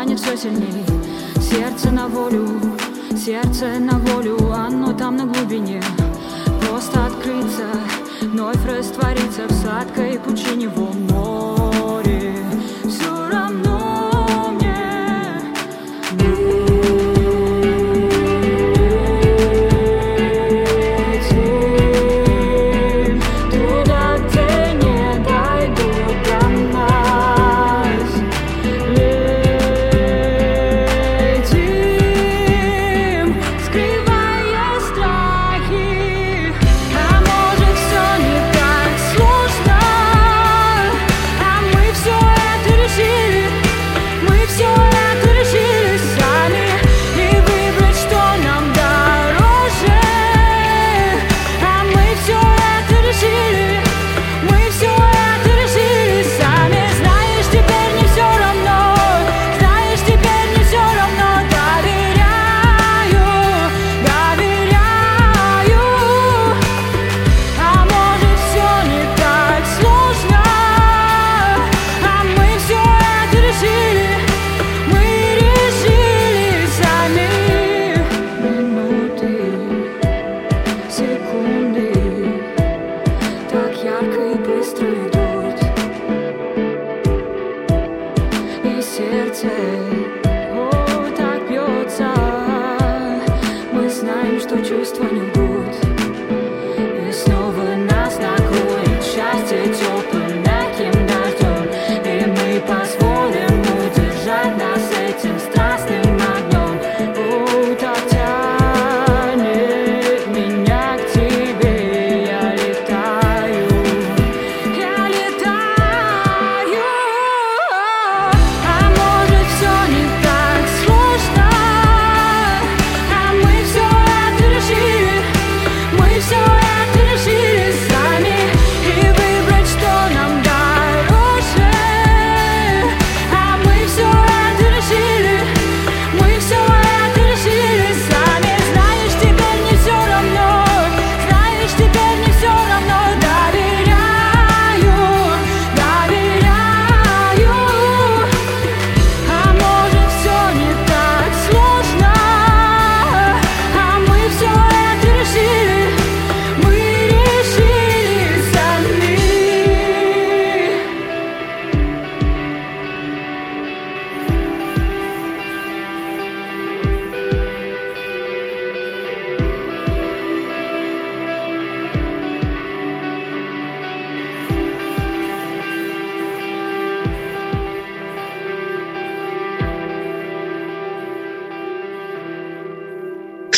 тянет все сильнее. Сердце на волю, сердце на волю, оно там на глубине. Просто открыться, вновь раствориться в сладкой пучине во море. Что чувства не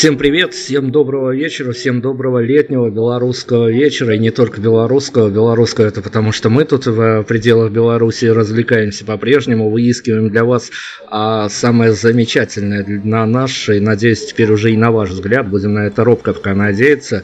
Всем привет, всем доброго вечера, всем доброго летнего белорусского вечера, и не только белорусского, белорусского это потому что мы тут в пределах Беларуси развлекаемся по-прежнему, выискиваем для вас а, самое замечательное на наш, и надеюсь теперь уже и на ваш взгляд, будем на это робко пока надеяться,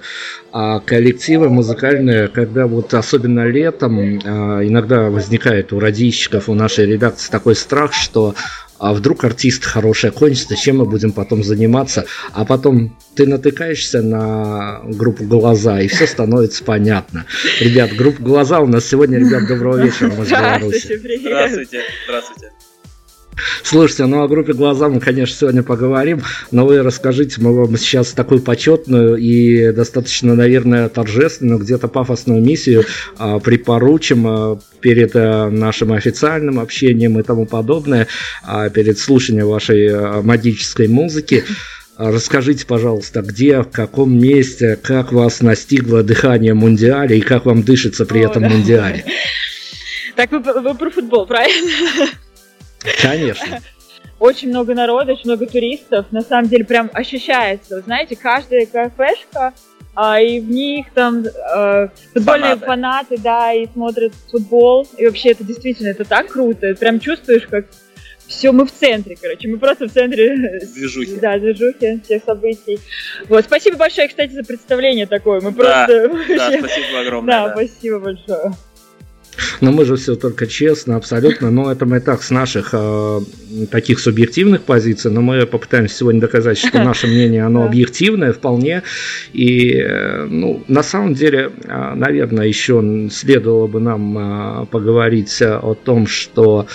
а коллективы музыкальные, когда вот особенно летом а, иногда возникает у радищиков, у нашей редакции такой страх, что а вдруг артист хороший кончится, чем мы будем потом заниматься, а потом ты натыкаешься на группу «Глаза», и все становится понятно. Ребят, группа «Глаза» у нас сегодня, ребят, доброго вечера, мы из Беларуси. Здравствуйте, привет. Здравствуйте, здравствуйте. Слушайте, ну о группе «Глаза» мы, конечно, сегодня поговорим, но вы расскажите, мы вам сейчас такую почетную и достаточно, наверное, торжественную, где-то пафосную миссию а, припоручим а, перед а, нашим официальным общением и тому подобное, а, перед слушанием вашей а, магической музыки. Расскажите, пожалуйста, где, в каком месте, как вас настигло дыхание Мундиаля и как вам дышится при этом да. Мундиале? Так вы, вы про футбол, правильно? Конечно. Очень много народа, очень много туристов. На самом деле прям ощущается. Вы знаете, каждая кафешка, а, и в них там э, футбольные фанаты. фанаты, да, и смотрят футбол. И вообще это действительно, это так круто. Прям чувствуешь, как все, мы в центре, короче, мы просто в центре движухи. Да, движухи всех событий. Вот, спасибо большое, кстати, за представление такое. Мы да, просто... Да, спасибо огромное. Да, да, спасибо большое. Но мы же все только честно, абсолютно. Но это мы так с наших э, таких субъективных позиций, но мы попытаемся сегодня доказать, что наше мнение, оно объективное вполне. И, э, ну, на самом деле, э, наверное, еще следовало бы нам э, поговорить о том, что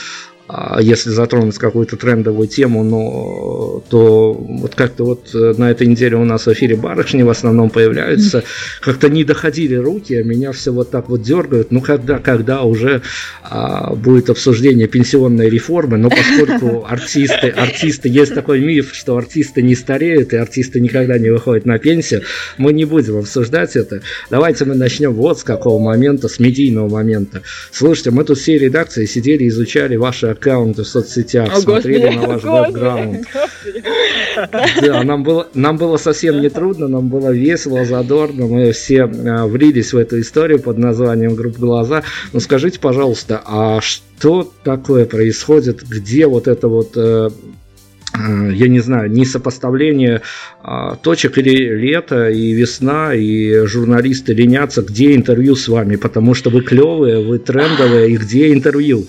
если затронуть какую-то трендовую тему, но то вот как-то вот э, на этой неделе у нас в эфире барышни в основном появляются, как-то не доходили руки, а меня все вот так вот дергают, ну когда, когда уже а, будет обсуждение пенсионной реформы, но поскольку артисты, артисты, есть такой миф, что артисты не стареют и артисты никогда не выходят на пенсию, мы не будем обсуждать это. Давайте мы начнем вот с какого момента, с медийного момента. Слушайте, мы тут все редакции сидели, изучали ваши аккаунты в соцсетях, О, смотрели господи, на ваш бэкграунд. Да, нам было, нам было совсем не трудно, нам было весело, задорно, мы все а, влились в эту историю под названием «Группа глаза». Но скажите, пожалуйста, а что такое происходит, где вот это вот э, э, я не знаю, не сопоставление а, точек или лето, и весна, и журналисты ленятся, где интервью с вами, потому что вы клевые, вы трендовые, и где интервью?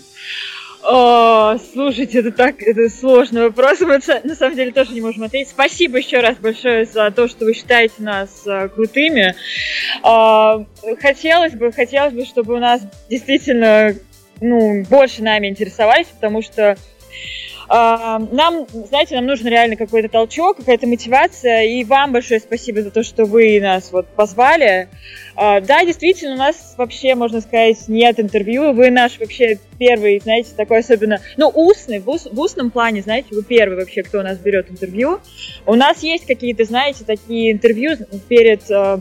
О, слушайте, это так, это сложный вопрос. Мы на самом деле тоже не можем ответить. Спасибо еще раз большое за то, что вы считаете нас а, крутыми. А, хотелось бы, хотелось бы, чтобы у нас действительно, ну, больше нами интересовались, потому что нам, знаете, нам нужен реально какой-то толчок, какая-то мотивация, и вам большое спасибо за то, что вы нас вот позвали. А, да, действительно, у нас вообще, можно сказать, нет интервью, вы наш вообще первый, знаете, такой особенно, ну, устный, в, ус, в устном плане, знаете, вы первый вообще, кто у нас берет интервью. У нас есть какие-то, знаете, такие интервью перед а,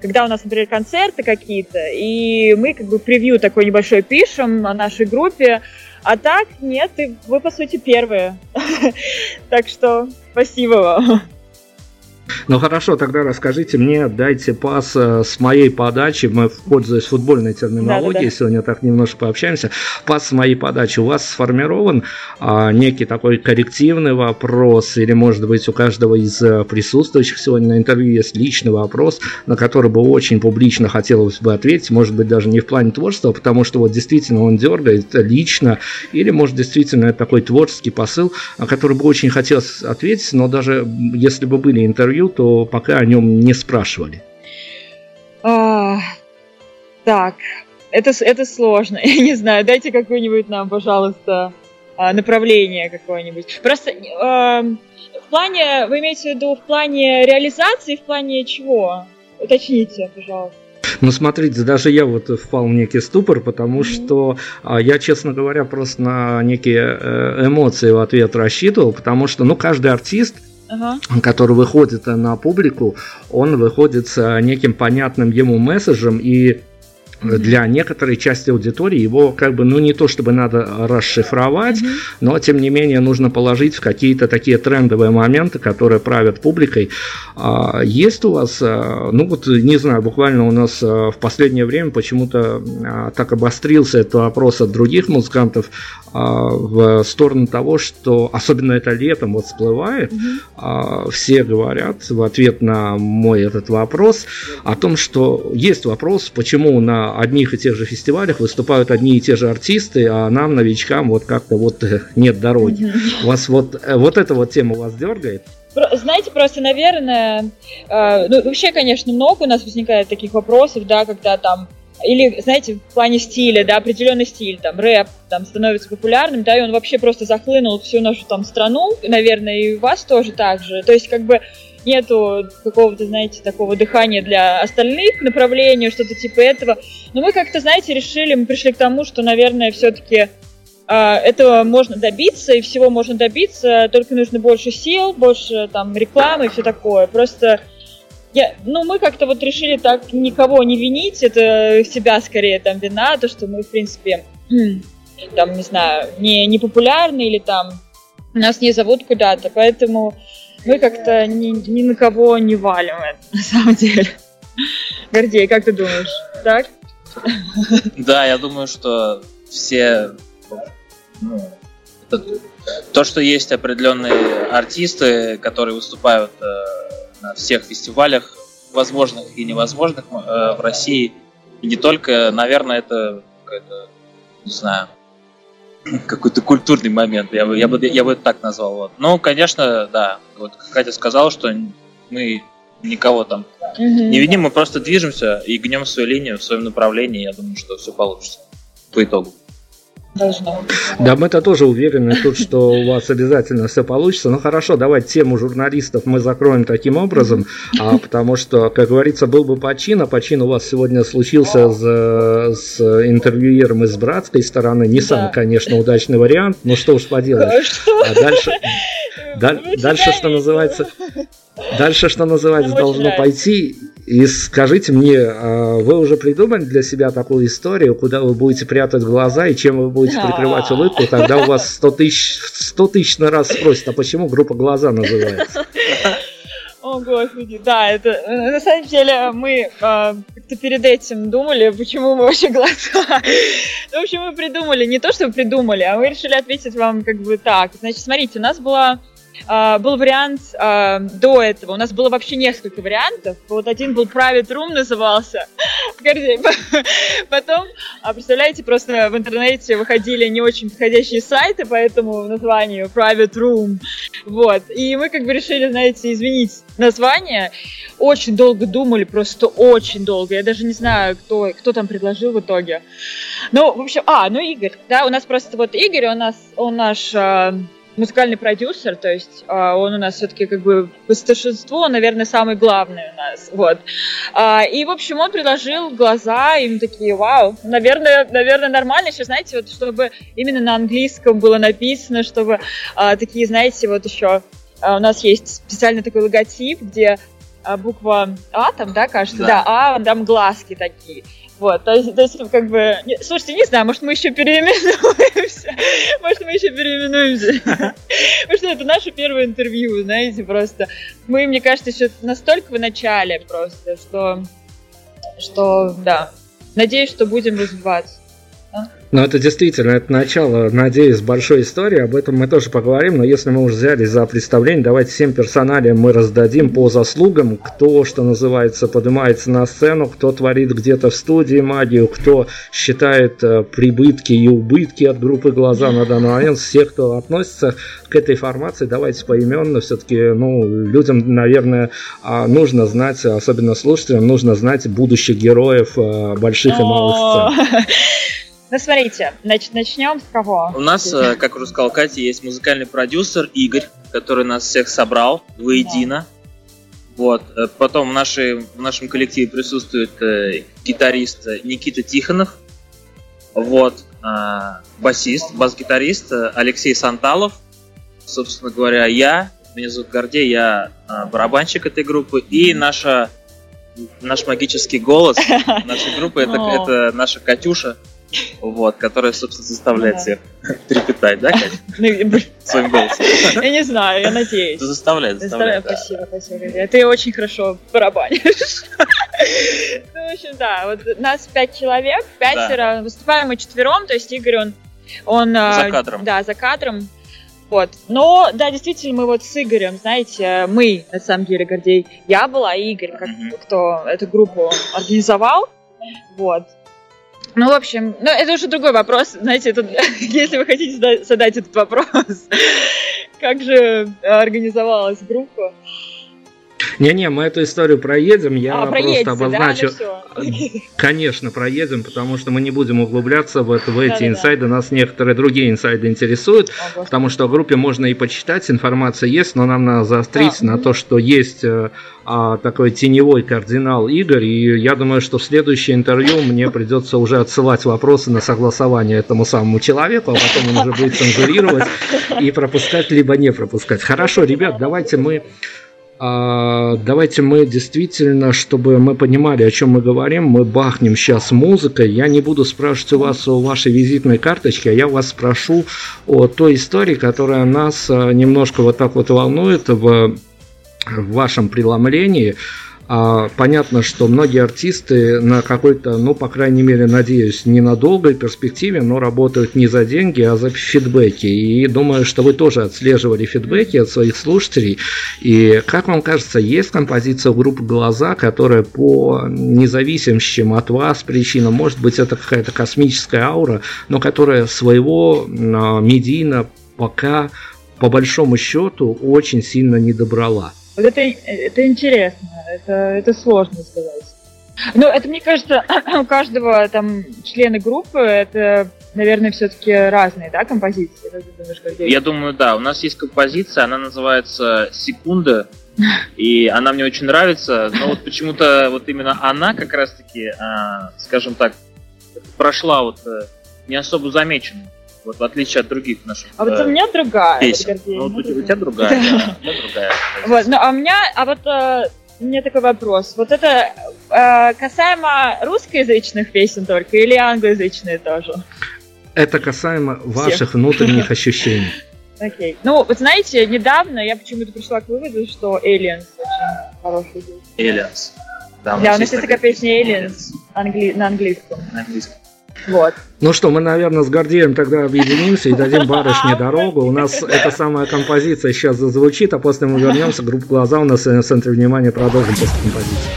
когда у нас, например, концерты какие-то, и мы как бы превью такой небольшой пишем о нашей группе, а так, нет, вы, по сути, первые. Так что спасибо вам. Ну хорошо, тогда расскажите мне, дайте пас э, с моей подачи. Мы, пользуясь футбольной терминологией, да, да, да. сегодня так немножко пообщаемся. Пас с моей подачи. У вас сформирован а, некий такой коррективный вопрос, или, может быть, у каждого из э, присутствующих сегодня на интервью есть личный вопрос, на который бы очень публично хотелось бы ответить. Может быть, даже не в плане творчества, потому что вот действительно он дергает лично, или, может, действительно это такой творческий посыл, на который бы очень хотелось ответить, но даже если бы были интервью, интервью, то пока о нем не спрашивали. А, так, это, это сложно. Я не знаю, дайте какое-нибудь нам, пожалуйста, а, направление какое-нибудь. Просто э, в плане, вы имеете в виду в плане реализации, в плане чего? Уточните, пожалуйста. Ну, смотрите, даже я вот впал в некий ступор, потому mm-hmm. что а, я, честно говоря, просто на некие э, эмоции в ответ рассчитывал, потому что, ну, каждый артист, ага. который выходит на публику, он выходит с неким понятным ему месседжем и для некоторой части аудитории его как бы, ну не то чтобы надо расшифровать, mm-hmm. но тем не менее нужно положить в какие-то такие трендовые моменты, которые правят публикой. А, есть у вас, а, ну вот не знаю, буквально у нас а, в последнее время почему-то так обострился этот вопрос от других музыкантов в сторону того, что особенно это летом вот всплывает, mm-hmm. все говорят в ответ на мой этот вопрос о том, что есть вопрос, почему на одних и тех же фестивалях выступают одни и те же артисты, а нам, новичкам, вот как-то вот э, нет дороги. Вас вот, э, вот эта вот тема вас дергает? Знаете, просто, наверное, э, ну, вообще, конечно, много у нас возникает таких вопросов, да, когда там или, знаете, в плане стиля, да, определенный стиль, там, рэп, там, становится популярным, да, и он вообще просто захлынул всю нашу, там, страну, наверное, и вас тоже так же. То есть, как бы, нету какого-то, знаете, такого дыхания для остальных направлений, что-то типа этого. Но мы как-то, знаете, решили, мы пришли к тому, что, наверное, все-таки а, этого можно добиться, и всего можно добиться, только нужно больше сил, больше там рекламы и все такое. Просто я, ну, мы как-то вот решили так никого не винить, это себя скорее там вина, то, что мы, в принципе, там, не знаю, не, не популярны или там нас не зовут куда-то, поэтому мы как-то ни, ни на кого не валим это, на самом деле. Гордей, как ты думаешь, так? Да, я думаю, что все ну, то, что есть определенные артисты, которые выступают э, на всех фестивалях, возможных и невозможных э, в России, и не только, наверное, это какой-то, не знаю, какой-то культурный момент, я бы, я бы, я бы это так назвал. Вот. Ну, конечно, да, вот Катя сказала, что мы никого там угу. не видим, мы просто движемся и гнем свою линию в своем направлении, я думаю, что все получится по итогу должно. Да, мы-то тоже уверены тут, что у вас обязательно все получится. Ну хорошо, давайте тему журналистов мы закроем таким образом, а, потому что, как говорится, был бы почин, а почин у вас сегодня случился с, с интервьюером из братской стороны. Не да. самый, конечно, удачный вариант, но что уж поделать. А дальше, дальше, что называется, Дальше, что называется, должно пойти. И скажите мне, а вы уже придумали для себя такую историю, куда вы будете прятать глаза и чем вы будете прикрывать улыбку, тогда у вас 100 тысяч, 100 тысяч на раз спросят, а почему группа «Глаза» называется? О, господи, да, это на самом деле мы э, как-то перед этим думали, почему мы вообще глаза. ну, в общем, мы придумали, не то, что придумали, а мы решили ответить вам как бы так. Значит, смотрите, у нас была Uh, был вариант uh, до этого. У нас было вообще несколько вариантов. Вот один был Private Room назывался. Потом, а, представляете, просто в интернете выходили не очень подходящие сайты по этому названию Private Room. Вот. И мы как бы решили, знаете, изменить название. Очень долго думали, просто очень долго. Я даже не знаю, кто, кто там предложил в итоге. Ну, в общем, а, ну Игорь. Да, у нас просто вот Игорь, у нас, он наш музыкальный продюсер, то есть э, он у нас все-таки как бы по старшинству, он, наверное, самый главный у нас, вот. Э, и, в общем, он предложил глаза, и мы такие, вау, наверное, наверное, нормально сейчас, знаете, вот чтобы именно на английском было написано, чтобы э, такие, знаете, вот еще э, у нас есть специальный такой логотип, где буква А там, да, кажется, да, да А, там глазки такие. Вот, то есть, то есть как бы, слушайте, не знаю, может мы еще переименуемся, может мы еще переименуемся, потому что это наше первое интервью, знаете, просто. Мы, мне кажется, еще настолько в начале просто, что, что, да, надеюсь, что будем развиваться. Ну, это действительно, это начало, надеюсь, большой истории, об этом мы тоже поговорим, но если мы уже взяли за представление, давайте всем персоналиям мы раздадим по заслугам, кто, что называется, поднимается на сцену, кто творит где-то в студии магию, кто считает э, прибытки и убытки от группы «Глаза» на данный момент, всех, кто относится к этой формации, давайте поименно, все-таки, ну, людям, наверное, а, нужно знать, особенно слушателям, нужно знать будущих героев э, больших и малых сцен. Ну, смотрите, значит, начнем с кого? У нас, э, как уже сказал Катя, есть музыкальный продюсер Игорь, который нас всех собрал воедино. Да. Вот. Э, потом в, нашей, в нашем коллективе присутствует э, гитарист Никита Тихонов. Вот. Э, басист, бас-гитарист Алексей Санталов. Собственно говоря, я. Меня зовут Гордей, я э, барабанщик этой группы. И наша наш магический голос нашей группы это, это наша Катюша вот, которая, собственно, заставляет да. всех трепетать, да, Катя? Ну, Своим голосом. Я не знаю, я надеюсь. Заставляет, заставляет. Спасибо, спасибо. Ты очень хорошо барабанишь. Ну, в общем, да, вот нас пять человек, пятеро, выступаем мы четвером, то есть Игорь, он... он а, за кадром. Да, за кадром. Вот. Но, да, действительно, мы вот с Игорем, знаете, мы, на самом деле, Гордей, я была, и Игорь, как, кто эту группу организовал. Вот. Ну, в общем, ну, это уже другой вопрос. Знаете, тут, если вы хотите задать этот вопрос, как же организовалась группа? Не-не, мы эту историю проедем, я а, просто обозначу. Да? Ну, Конечно, проедем, потому что мы не будем углубляться в, это, в эти да, инсайды, да. нас некоторые другие инсайды интересуют, а, потому что в группе можно и почитать, информация есть, но нам надо заострить да. на то, что есть э, а, такой теневой кардинал Игорь, и я думаю, что в следующее интервью мне придется уже отсылать вопросы на согласование этому самому человеку, а потом он уже будет цензурировать и пропускать, либо не пропускать. Хорошо, ребят, давайте мы давайте мы действительно, чтобы мы понимали, о чем мы говорим, мы бахнем сейчас музыкой. Я не буду спрашивать у вас о вашей визитной карточке, а я вас спрошу о той истории, которая нас а, немножко вот так вот волнует в, в вашем преломлении. А, понятно, что многие артисты на какой-то, ну, по крайней мере, надеюсь, не на долгой перспективе, но работают не за деньги, а за фидбэки. И думаю, что вы тоже отслеживали фидбэки от своих слушателей. И как вам кажется, есть композиция группы «Глаза», которая по независимым от вас причинам, может быть, это какая-то космическая аура, но которая своего а, медийно пока, по большому счету, очень сильно не добрала? Вот это, это интересно, это, это сложно сказать. Но это, мне кажется, у каждого там члена группы это, наверное, все-таки разные, да, композиции? Думаешь, Я думаю, да. У нас есть композиция, она называется «Секунда», и она мне очень нравится, но вот почему-то вот именно она как раз-таки, а, скажем так, прошла вот э, не особо замеченной. Вот в отличие от других наших. А вот у меня другая. Песен. Ну, вот у, тебя другая, да. У меня другая. Вот, ну, а у меня, а вот э, у меня такой вопрос. Вот это э, касаемо русскоязычных песен только или англоязычные тоже? Это касаемо ваших внутренних ощущений. Окей. Ну, вот знаете, недавно я почему-то пришла к выводу, что Aliens очень хороший Aliens. Да, у нас есть такая песня Aliens на английском. На английском. Вот. Ну что, мы, наверное, с Гордеем тогда объединимся и дадим барышне дорогу. У нас эта самая композиция сейчас зазвучит, а после мы вернемся. Группа «Глаза» у нас в центре внимания продолжим после композиции.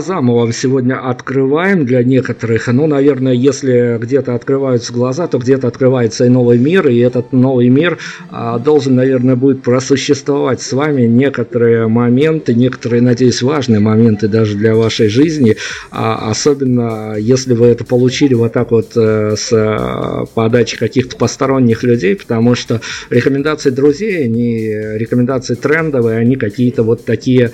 А, «Глаза» мы вам сегодня открываем для некоторых. Ну, наверное, если где-то открываются глаза, то где-то открывается и новый мир, и этот новый мир а, должен, наверное, будет просуществовать с вами некоторые моменты, некоторые, надеюсь, важные моменты даже для вашей жизни, а, особенно если вы это получили вот так вот э, с э, подачи каких-то посторонних людей, потому что рекомендации друзей, они рекомендации трендовые, они какие-то вот такие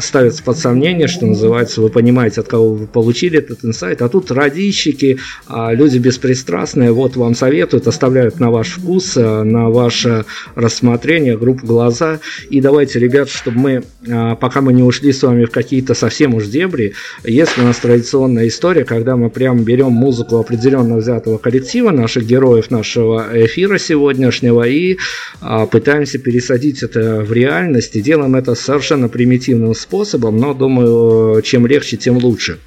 ставятся под сомнение мнение, что называется, вы понимаете, от кого вы получили этот инсайт, а тут радищики, а, люди беспристрастные, вот вам советуют, оставляют на ваш вкус, а, на ваше рассмотрение группу «Глаза». И давайте, ребят, чтобы мы, а, пока мы не ушли с вами в какие-то совсем уж дебри, есть у нас традиционная история, когда мы прям берем музыку определенно взятого коллектива, наших героев нашего эфира сегодняшнего, и пытаемся пересадить это в реальность, и делаем это совершенно примитивным способом, но думаю, чем легче, тем лучше.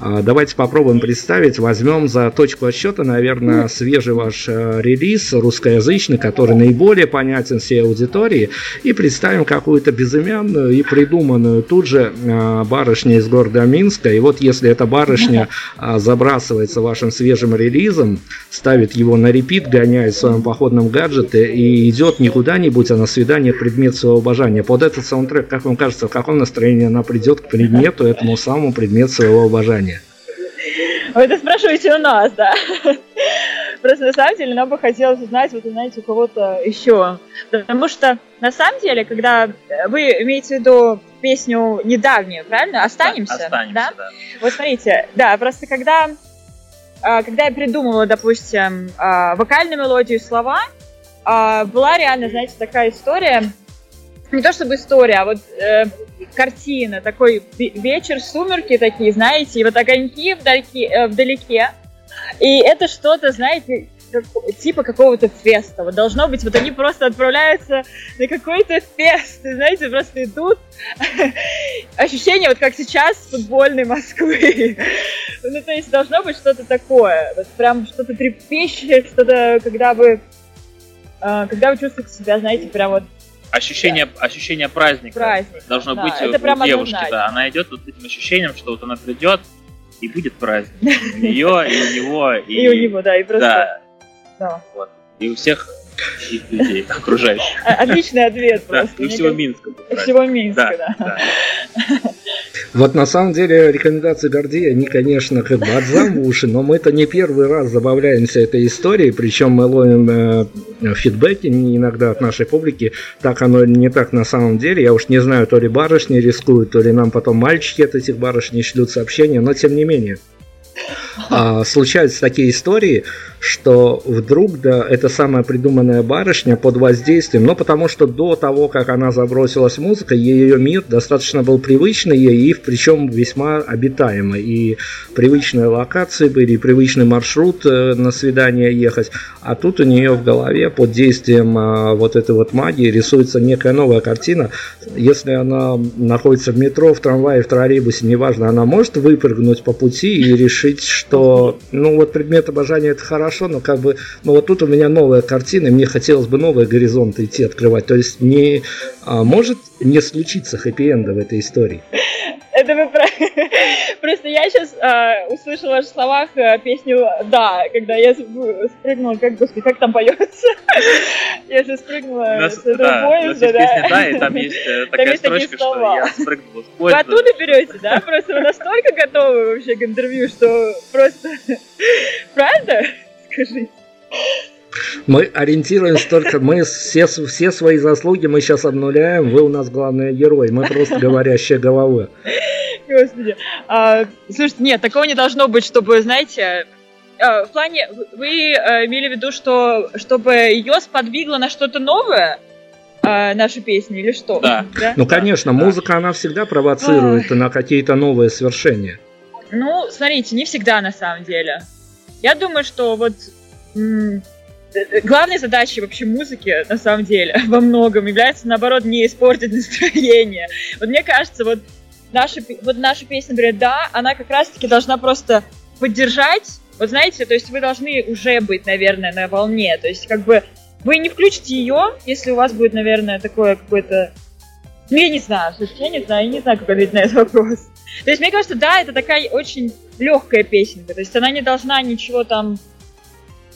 А, давайте попробуем представить. Возьмем за точку отсчета, наверное, свежий ваш э, релиз, русскоязычный, который наиболее понятен всей аудитории, и представим какую-то безымянную и придуманную тут же э, барышню из города Минска. И вот если эта барышня а, забрасывается вашим свежим релизом, ставит его на репит, гоняет в своем походном гаджете и идет не куда-нибудь, а на свидание предмет своего обожания. Под этот саундтрек, как вам кажется, в каком настроении она придет к предмету, этому самому предмету своего обожания? Вы это спрашиваете у нас, да. Просто на самом деле нам бы хотелось узнать, вот знаете, у кого-то еще. Потому что на самом деле, когда вы имеете в виду песню недавнюю, правильно? Останемся? Да, останемся, да? да. Вот смотрите, да, просто когда, а, когда я придумывала, допустим, а, вокальную мелодию и слова, а, была реально, знаете, такая история, не то чтобы история, а вот э, картина, такой вечер, сумерки такие, знаете, и вот огоньки вдалеке, э, вдалеке. И это что-то, знаете, как, типа какого-то феста. Вот должно быть, вот они просто отправляются на какой-то фест, и, знаете, просто идут. Ощущение, вот как сейчас футбольной Москвы. ну, то есть должно быть что-то такое. Вот прям что-то трепещущее, что-то, когда вы э, когда вы чувствуете себя, знаете, прям вот ощущение, да. ощущение праздника Праздник, должно да, быть это у девушки, да. Она идет вот с этим ощущением, что вот она придет и будет праздник. У нее, и у него, и, и у него, да, и просто. Да. да. Вот. И у всех людей окружающих. Отличный ответ просто. Да, и всего Минска. Всего Минска, да. Вот на самом деле рекомендации Гордея, они, конечно, как бы отзам в уши, но мы это не первый раз забавляемся этой историей, причем мы ловим э, фидбэки иногда от нашей публики, так оно не так на самом деле, я уж не знаю, то ли барышни рискуют, то ли нам потом мальчики от этих барышней шлют сообщения, но тем не менее. А, случаются такие истории, что вдруг, да, эта самая придуманная барышня под воздействием, ну, потому что до того, как она забросилась в музыку, ее мир достаточно был привычный ей, и причем весьма обитаемый. И привычные локации были, и привычный маршрут э, на свидание ехать. А тут у нее в голове под действием а, вот этой вот магии рисуется некая новая картина. Если она находится в метро, в трамвае, в троллейбусе, неважно, она может выпрыгнуть по пути и решить, что, ну, вот предмет обожания это хорошо, хорошо, но как бы, ну вот тут у меня новая картина, мне хотелось бы новые горизонты идти открывать. То есть не а, может не случиться хэппи-энда в этой истории. Это вы про... Просто я сейчас э, услышала в ваших словах э, песню «Да», когда я спрыгнула, как, господи, как там поется? я же спрыгнула нас, с этого да, поезда, да. Песня, да, и там есть э, такая там строчка, что я спрыгнула с поезда. Вы оттуда берете, да? Просто вы настолько готовы вообще к интервью, что просто... Правда? Скажите. Мы ориентируемся только, мы все, все свои заслуги мы сейчас обнуляем, вы у нас главный герой, мы просто говорящая голова. Господи. А, слушайте, нет, такого не должно быть, чтобы, знаете, а, в плане, вы а, имели в виду, что чтобы ее сподвигло на что-то новое, а, наши песни или что? Да. да? Ну, конечно, да. музыка, она всегда провоцирует на какие-то новые свершения. Ну, смотрите, не всегда на самом деле. Я думаю, что вот главной задачей вообще музыки, на самом деле, во многом является, наоборот, не испортить настроение. Вот мне кажется, вот наша, вот наша песня, например, «Да», она как раз-таки должна просто поддержать, вот знаете, то есть вы должны уже быть, наверное, на волне, то есть как бы вы не включите ее, если у вас будет, наверное, такое какое-то... Ну, я не знаю, слушайте, я не знаю, я не знаю, как ответить на этот вопрос. То есть, мне кажется, да, это такая очень легкая песенка. То есть она не должна ничего там,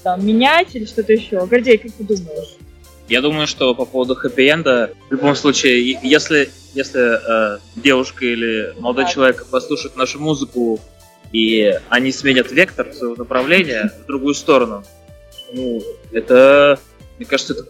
там менять или что-то еще. Гордей, как ты думаешь? Я думаю, что по поводу хэппи-энда, в любом случае, если, если э, девушка или молодой да. человек послушают нашу музыку, и они сменят вектор своего направления в другую сторону, ну, это, мне кажется, это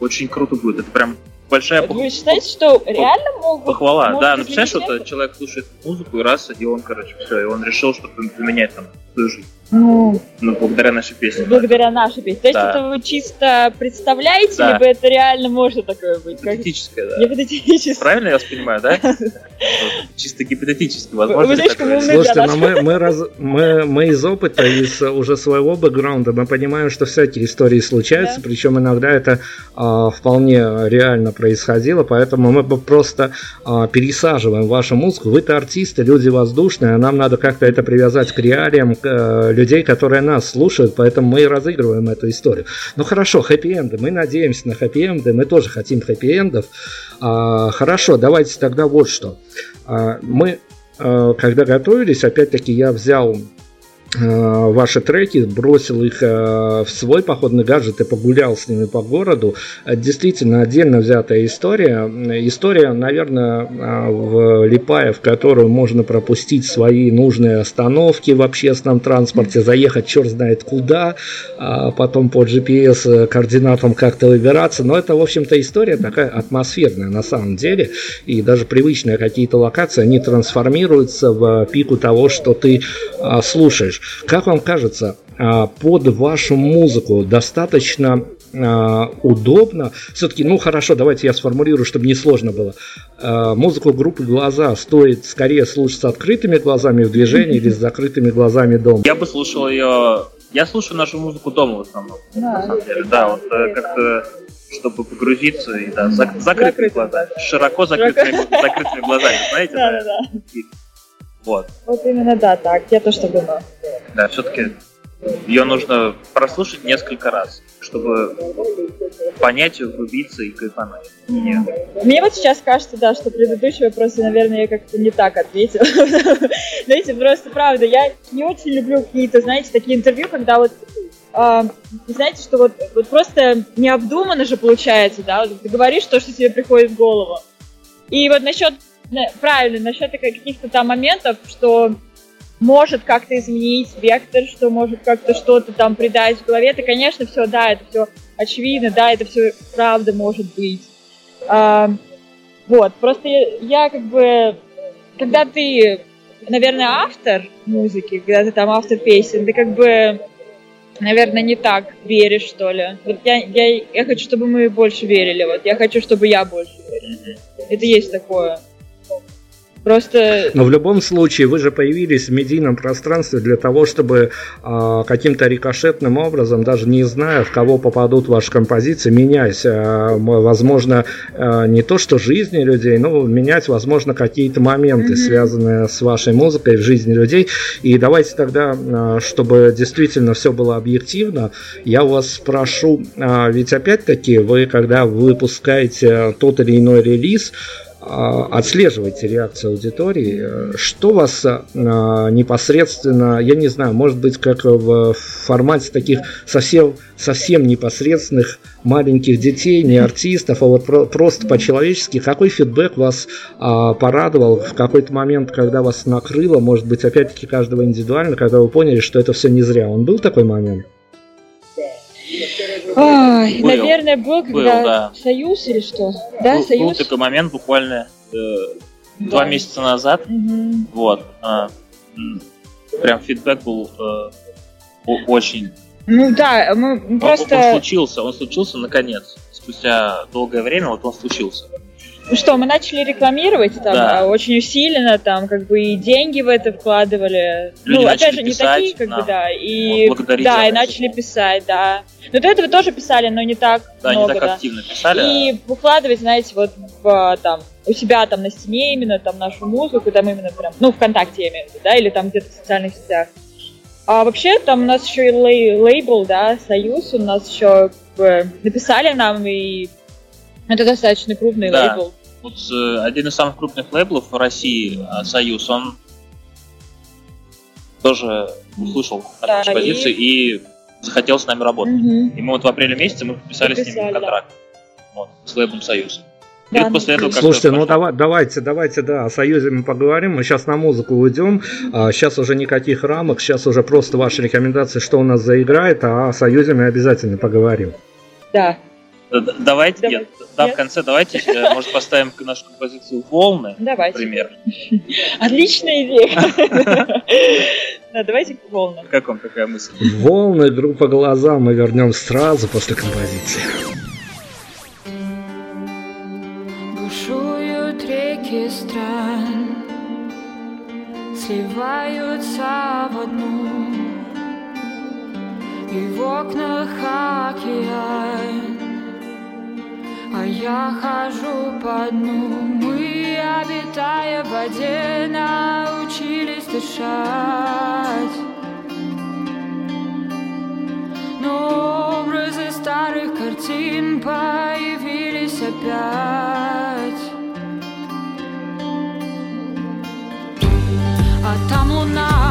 очень круто будет. Это прям большая пох... Вы считаете, что реально могут? Похвала, да. Ну, представляешь, что человек слушает музыку и раз, и он, короче, все, и он решил, что поменять там свою жизнь. Ну, ну, благодаря нашей песне. Благодаря нашей песне. То есть да. это вы чисто представляете, да. либо это реально может такое быть? Гипотетическое, да. Гипотетическое. Правильно я вас понимаю, да? Чисто гипотетически, возможно. Слушайте, но мы, мы, раз, мы, мы из опыта, из уже своего бэкграунда, мы понимаем, что всякие истории случаются, да. причем иногда это а, вполне реально происходило, поэтому мы просто а, пересаживаем вашу музыку. Вы-то артисты, люди воздушные, а нам надо как-то это привязать к реалиям, к а, людей, которые нас слушают, поэтому мы и разыгрываем эту историю. Ну хорошо, хэппи-энды, мы надеемся на хэппи-энды, мы тоже хотим хэппи-эндов. А, хорошо, давайте тогда вот что. А, мы, а, когда готовились, опять-таки я взял Э, ваши треки, бросил их э, в свой походный гаджет и погулял с ними по городу. Действительно, отдельно взятая история. История, наверное, э, в которую можно пропустить свои нужные остановки в общественном транспорте, заехать черт знает куда, а потом по GPS координатам как-то выбираться. Но это, в общем-то, история такая атмосферная на самом деле. И даже привычные какие-то локации, они трансформируются в пику того, что ты слушаешь. Как вам кажется, а, под вашу музыку достаточно а, удобно. Все-таки, ну хорошо, давайте я сформулирую, чтобы не сложно было. А, музыку группы «Глаза» стоит скорее слушать с открытыми глазами в движении или с закрытыми глазами дома? Я бы слушал ее... Я слушаю нашу музыку дома в основном. Да, на самом деле. да вот э, как-то чтобы погрузиться и да, зак- закрытыми глазами. Широко закрытыми, закрытыми глазами, знаете? Да, да, да. Вот. Вот именно да, так. Я тоже так думаю. Да, все-таки ее нужно прослушать несколько раз, чтобы понять ее, влюбиться и кайфануть. Mm. Мне вот сейчас кажется, да, что предыдущий вопрос, наверное, я как-то не так ответила. Знаете, просто правда, я не очень люблю какие-то, знаете, такие интервью, когда вот э, знаете, что вот, вот просто необдуманно же получается, да, вот ты говоришь то, что тебе приходит в голову. И вот насчет правильно, насчет каких-то там моментов, что может как-то изменить вектор, что может как-то что-то там придать в голове, это, конечно, все, да, это все очевидно, да, это все правда может быть. А, вот, просто я, я как бы, когда ты, наверное, автор музыки, когда ты там автор песен, ты как бы, наверное, не так веришь, что ли. Вот я, я, я хочу, чтобы мы больше верили, вот, я хочу, чтобы я больше верил. Это есть такое. Просто... Но в любом случае вы же появились в медийном пространстве для того, чтобы э, каким-то рикошетным образом, даже не зная, в кого попадут ваши композиции, менять, э, возможно, э, не то что жизни людей, но менять, возможно, какие-то моменты, mm-hmm. связанные с вашей музыкой в жизни людей. И давайте тогда, э, чтобы действительно все было объективно, я вас спрошу, э, ведь опять-таки вы, когда выпускаете тот или иной релиз, а, отслеживаете реакцию аудитории, что вас а, непосредственно, я не знаю, может быть, как в формате таких совсем, совсем непосредственных маленьких детей, не артистов, а вот просто по-человечески, какой фидбэк вас а, порадовал в какой-то момент, когда вас накрыло, может быть, опять-таки каждого индивидуально, когда вы поняли, что это все не зря. Он был такой момент? Ой, был, наверное, был, когда был, да. Союз или что? Да, был, Союз. Был такой момент буквально э, да. два месяца назад. Угу. Вот. Э, прям фидбэк был э, очень. Ну да, мы просто. Он, он случился, он случился наконец. Спустя долгое время вот он случился. Ну что, мы начали рекламировать там да. очень усиленно, там как бы и деньги в это вкладывали. Люди ну, опять же, не такие, как бы, да. И, да, и начали писать, да. Но до этого тоже писали, но не так да, много, не так да. активно писали. И выкладывать, знаете, вот в, там, у себя там на стене именно там нашу музыку, там именно прям, ну, ВКонтакте я имею в виду, да, или там где-то в социальных сетях. А вообще там у нас еще и лей, лейбл, да, Союз, у нас еще как бы, написали нам, и это достаточно крупный да. лейбл. вот один из самых крупных лейблов в России, Союз, он тоже услышал да, наши и... позиции и захотел с нами работать. Угу. И мы вот в апреле месяце мы подписали Подписали, с ним контракт да. вот, с лейблом Союз. Да, после этого Слушайте, ну давай, давайте, давайте, да, о Союзе мы поговорим. Мы сейчас на музыку уйдем. А, сейчас уже никаких рамок, сейчас уже просто ваши рекомендации, что у нас заиграет, а о Союзе мы обязательно поговорим. Да. Давайте, Давай. нет, да, в конце давайте, э, может, поставим нашу композицию «Волны», давайте. например. Отличная идея. Да, давайте к «Волнам». Как вам такая мысль? «Волны», группа «Глаза» мы вернем сразу после композиции. Бушуют реки стран, сливаются в одну, и в окнах океан я хожу по дну, мы, обитая в воде, научились дышать. Но образы старых картин появились опять. А там луна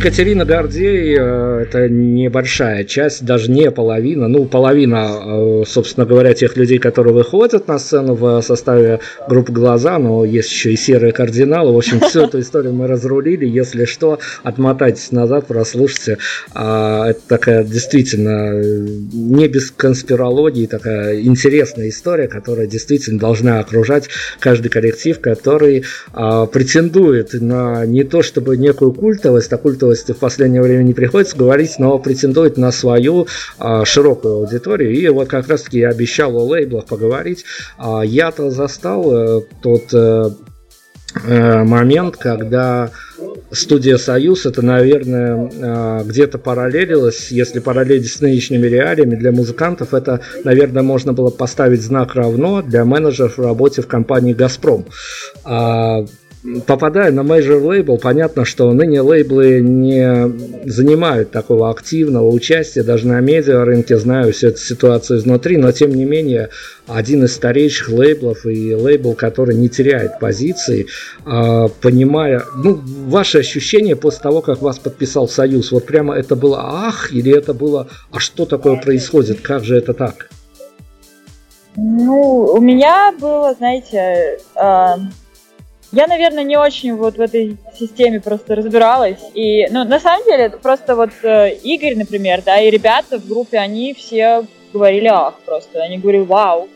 Екатерина Гордей э, – это небольшая часть, даже не половина, ну, половина, э, собственно говоря, тех людей, которые выходят на сцену в составе группы «Глаза», но есть еще и серые кардиналы. В общем, всю эту историю мы разрулили. Если что, отмотайтесь назад, прослушайте. А, это такая действительно не без конспирологии, такая интересная история, которая действительно должна окружать каждый коллектив, который а, претендует на не то чтобы некую культовость, а культовость в последнее время не приходится говорить, но претендует на свою а, широкую аудиторию. И вот как раз-таки я обещал о лейблах поговорить. А, я-то застал э, тот э, э, момент, когда студия «Союз» это, наверное, где-то параллелилось, если параллелить с нынешними реалиями для музыкантов, это, наверное, можно было поставить знак равно для менеджеров в работе в компании «Газпром». Попадая на major лейбл, понятно, что ныне лейблы не занимают такого активного участия, даже на медиа рынке знаю всю эту ситуацию изнутри, но тем не менее один из старейших лейблов и лейбл, который не теряет позиции, а, понимая, ну, ваши ощущения после того, как вас подписал Союз, вот прямо это было ах, или это было, а что такое происходит, как же это так? Ну, у меня было, знаете, а, я, наверное, не очень вот в этой системе просто разбиралась. И, ну, на самом деле, просто вот э, Игорь, например, да, и ребята в группе, они все говорили ах просто. Они говорили вау.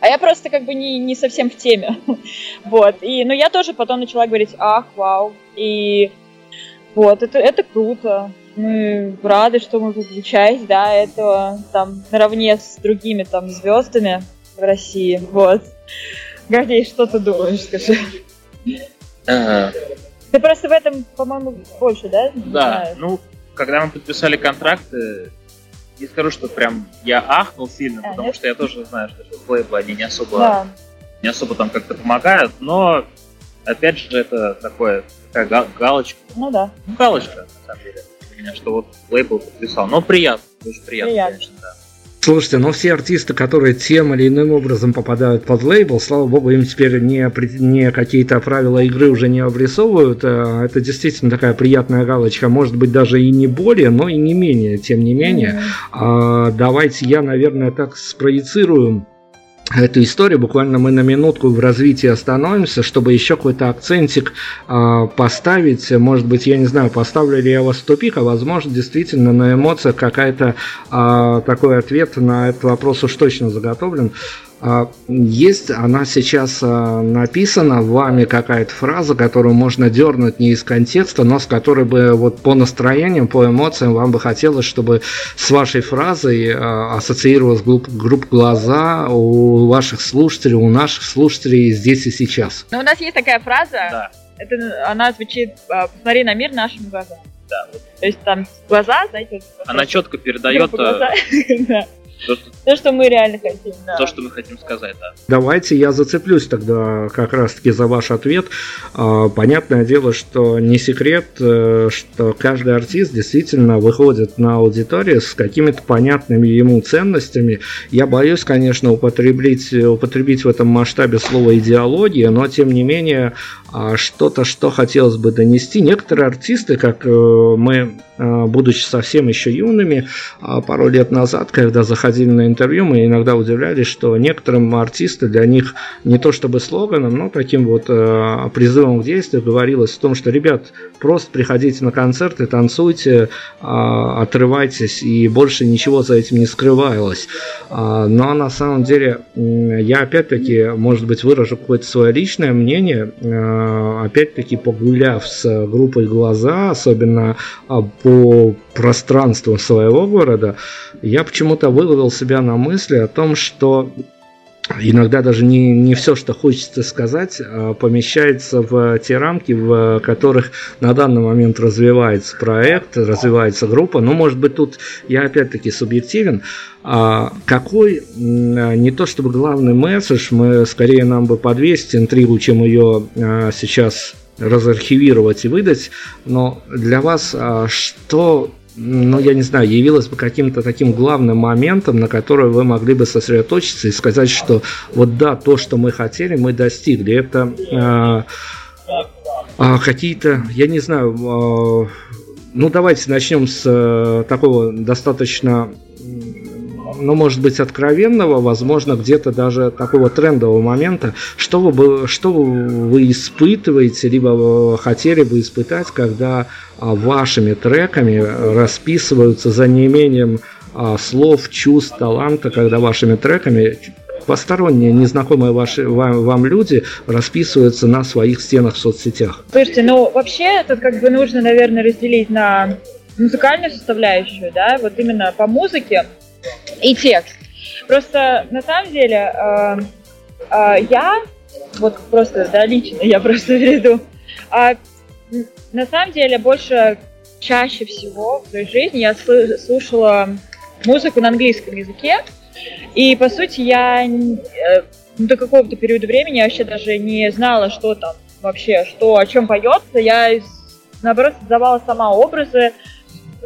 А я просто как бы не, не совсем в теме. вот. И, ну, я тоже потом начала говорить ах, вау. И вот, это, это круто. Мы рады, что мы тут часть, да, этого там наравне с другими там звездами в России. Вот. Гордей, что ты думаешь, скажи? Ага. Ты просто в этом, по-моему, больше, да? Да, ну, когда мы подписали контракты, не скажу, что прям я ахнул сильно, а, потому нет? что я тоже знаю, что лейблы, они не особо, да. не особо там как-то помогают, но, опять же, это такое, такая галочка. Ну да. Ну, галочка, на самом деле, для меня, что вот лейбл подписал. Но приятно, очень приятно, приятно. конечно, да. Слушайте, но все артисты, которые тем или иным образом попадают под лейбл, слава богу, им теперь не, не какие-то правила игры уже не обрисовывают. Э, это действительно такая приятная галочка, может быть, даже и не более, но и не менее, тем не менее. Mm-hmm. Давайте я, наверное, так спроецирую эту историю. Буквально мы на минутку в развитии остановимся, чтобы еще какой-то акцентик э, поставить. Может быть, я не знаю, поставлю ли я вас в тупик, а возможно, действительно на эмоциях какая-то э, такой ответ на этот вопрос уж точно заготовлен. А, есть, она сейчас а, написана вами какая-то фраза, которую можно дернуть не из контекста, но с которой бы вот по настроениям, по эмоциям вам бы хотелось, чтобы с вашей фразой а, ассоциировалась группа, группа глаза у ваших слушателей, у наших слушателей здесь и сейчас. Ну, у нас есть такая фраза, да. это, она звучит «посмотри на мир нашими глазами». Да. То есть там глаза, знаете... Она четко передает... То, что, то, что мы реально хотим, да. То, что мы хотим сказать, да. Давайте я зацеплюсь тогда как раз-таки за ваш ответ. А, понятное дело, что не секрет, э, что каждый артист действительно выходит на аудиторию с какими-то понятными ему ценностями. Я боюсь, конечно, употребить, употребить в этом масштабе слово идеология, но тем не менее что-то, что хотелось бы донести. Некоторые артисты, как э, мы, э, будучи совсем еще юными, а, пару лет назад, когда заходили на интервью, мы иногда удивлялись, что некоторым артисты для них не то чтобы слоганом, но таким вот э, призывом к действию говорилось в том, что, ребят, просто приходите на концерты, танцуйте, а, отрывайтесь, и больше ничего за этим не скрывалось. Но на самом деле, я опять-таки, может быть, выражу какое-то свое личное мнение, опять-таки погуляв с группой «Глаза», особенно а, по пространству своего города, я почему-то выловил себя на мысли о том, что иногда даже не, не все, что хочется сказать, а помещается в те рамки, в которых на данный момент развивается проект, развивается группа. Но, может быть, тут я опять-таки субъективен. А какой, не то чтобы главный месседж, мы скорее нам бы подвесить интригу, чем ее а, сейчас разархивировать и выдать, но для вас а, что ну, я не знаю, явилось бы каким-то таким главным моментом, на который вы могли бы сосредоточиться и сказать, что вот да, то, что мы хотели, мы достигли. Это э, а, какие-то, я не знаю, а, ну давайте начнем с а, такого достаточно ну, может быть, откровенного, возможно, где-то даже такого трендового момента, что вы, что вы испытываете, либо хотели бы испытать, когда вашими треками расписываются за неимением слов, чувств, таланта, когда вашими треками посторонние, незнакомые ваши, вам, вам люди расписываются на своих стенах в соцсетях? Слушайте, ну вообще тут как бы нужно, наверное, разделить на музыкальную составляющую, да, вот именно по музыке и текст. Просто на самом деле э, э, я, вот просто, да, лично я просто веду, э, на самом деле больше, чаще всего в своей жизни я слушала музыку на английском языке, и, по сути, я э, до какого-то периода времени вообще даже не знала, что там вообще, что, о чем поется. Я, наоборот, создавала сама образы,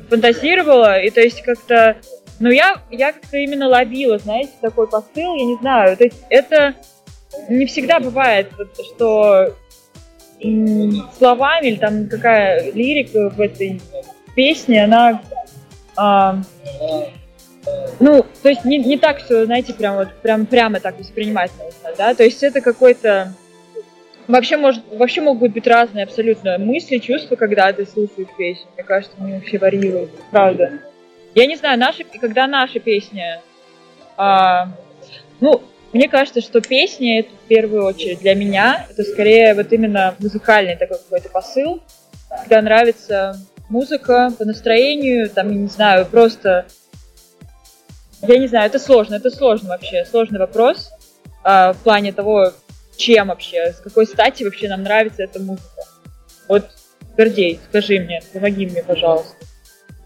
фантазировала, и то есть как-то, ну, я, я как-то именно ловила, знаете, такой посыл, я не знаю, то есть это не всегда бывает, что словами или там какая лирика в этой песне, она а, ну, то есть не, не так все, знаете, прям вот прям прямо так воспринимать нужно, да, то есть это какой-то вообще может вообще могут быть разные абсолютно мысли, чувства, когда ты слушаешь песню. Мне кажется, они вообще варьируют, правда. Я не знаю, наши, когда наша песня, а, ну, мне кажется, что песня это в первую очередь для меня, это скорее вот именно музыкальный такой какой-то посыл, когда нравится музыка по настроению, там, я не знаю, просто я не знаю, это сложно, это сложно вообще, сложный вопрос а, в плане того, чем вообще, с какой стати вообще нам нравится эта музыка. Вот, Гордей, скажи мне, помоги мне, пожалуйста.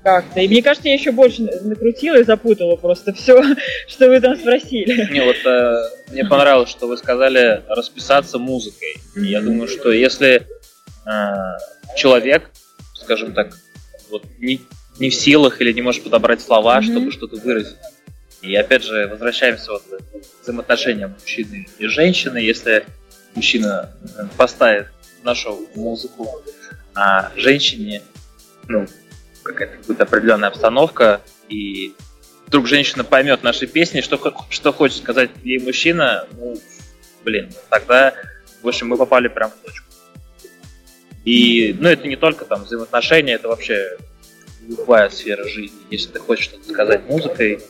Как-то. И мне кажется, я еще больше накрутила и запутала просто все, что вы там спросили. Не, вот э, мне понравилось, что вы сказали расписаться музыкой. Mm-hmm. Я думаю, что если э, человек, скажем так, вот не, не в силах или не может подобрать слова, mm-hmm. чтобы что-то выразить, и опять же, возвращаемся вот к взаимоотношениям мужчины и женщины. Если мужчина э, поставит нашу музыку, а женщине, ну, какая-то будет определенная обстановка, и вдруг женщина поймет наши песни, что, что хочет сказать ей мужчина, ну, блин, тогда, в общем, мы попали прям в точку. И, ну, это не только там взаимоотношения, это вообще любая сфера жизни. Если ты хочешь что-то сказать музыкой,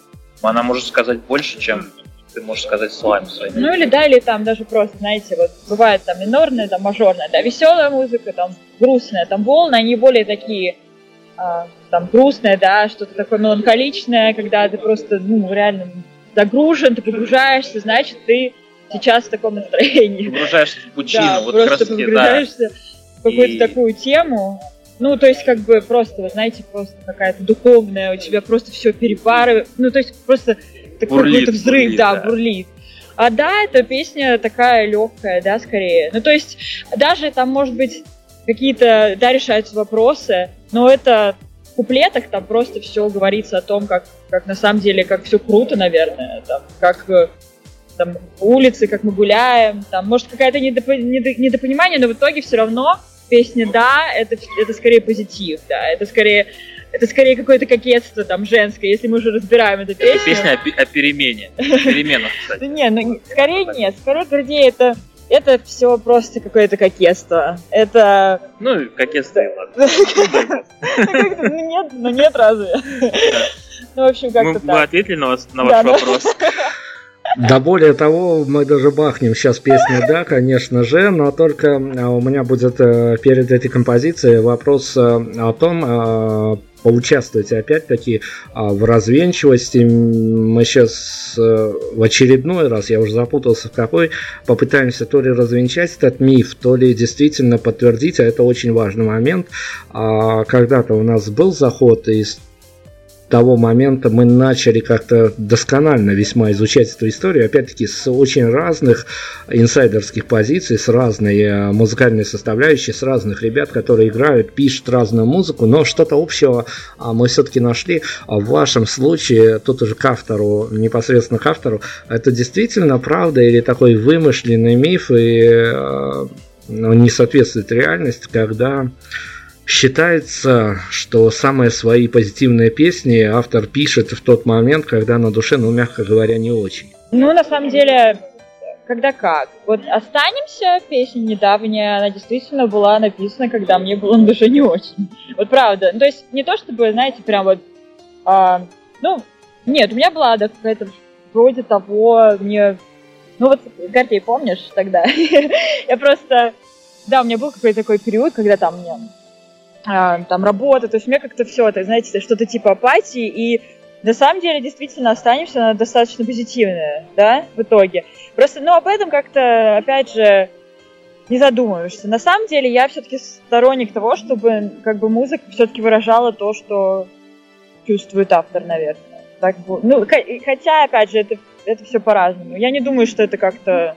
она может сказать больше, чем ты можешь сказать словами своими. Ну или да, или там даже просто, знаете, вот бывает там минорная, там мажорная, да, веселая музыка, там грустная, там волны, они более такие, там грустная, да, что-то такое меланхоличное, когда ты просто, ну, реально загружен, ты погружаешься, значит, ты сейчас в таком настроении. Погружаешься в пучину, да, вот просто погружаешься да. в какую-то и... такую тему, ну, то есть, как бы просто, вы знаете, просто какая-то духовная, у тебя просто все перепарывает. Ну, то есть, просто такой какой-то взрыв, бурлит, да, да, бурлит. А да, эта песня такая легкая, да, скорее. Ну, то есть, даже там, может быть, какие-то, да, решаются вопросы, но это в куплетах там просто все говорится о том, как, как на самом деле, как все круто, наверное, там, как э, там улицы, как мы гуляем, там, может, какая-то недоп- недопонимание, но в итоге все равно песня «да», это, это скорее позитив, да, это скорее это скорее какое-то кокетство там женское, если мы уже разбираем эту песню. Это песня о, о перемене, переменах, кстати. Не, ну скорее нет, скорее Гордей это это все просто какое-то кокетство. Это... Ну, кокетство и ладно. Ну нет, ну нет разве? Ну, в общем, как-то так. Мы ответили на ваш вопрос. Да более того, мы даже бахнем сейчас песню, да, конечно же, но только а, у меня будет э, перед этой композицией вопрос э, о том, э, поучаствуйте опять-таки а, в развенчивости. Мы сейчас в очередной раз, я уже запутался в какой, попытаемся то ли развенчать этот миф, то ли действительно подтвердить, а это очень важный момент. А, когда-то у нас был заход из того момента мы начали как-то досконально весьма изучать эту историю, опять-таки с очень разных инсайдерских позиций, с разной э, музыкальной составляющей, с разных ребят, которые играют, пишут разную музыку, но что-то общего а, мы все-таки нашли. А в вашем случае, тут уже к автору, непосредственно к автору, это действительно правда или такой вымышленный миф, и э, ну, не соответствует реальности, когда считается, что самые свои позитивные песни автор пишет в тот момент, когда на душе, ну, мягко говоря, не очень. Ну, на самом деле, когда как. Вот «Останемся» песня недавняя, она действительно была написана, когда мне было на душе не очень. Вот правда. Ну, то есть не то, чтобы, знаете, прям вот... А, ну, нет, у меня была да, какая-то вроде того, мне... Ну вот, Гордей, помнишь тогда? Я просто... Да, у меня был какой-то такой период, когда там мне там работа, то есть мне как-то все это, знаете, что-то типа апатии, и на самом деле действительно останемся, она достаточно позитивная, да, в итоге. Просто, ну, об этом как-то, опять же, не задумываешься. На самом деле я все-таки сторонник того, чтобы как бы музыка все-таки выражала то, что чувствует автор, наверное. Так, ну, хотя, опять же, это, это все по-разному. Я не думаю, что это как-то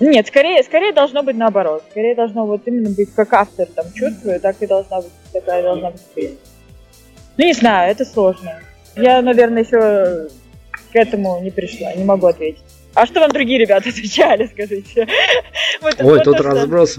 нет, скорее, скорее должно быть наоборот. Скорее должно вот именно быть как автор там чувствует, так и должна быть такая должна быть песня. Ну не знаю, это сложно. Я, наверное, еще к этому не пришла, не могу ответить. А что вам другие ребята отвечали, скажите? Вот, Ой, вот тут разброс,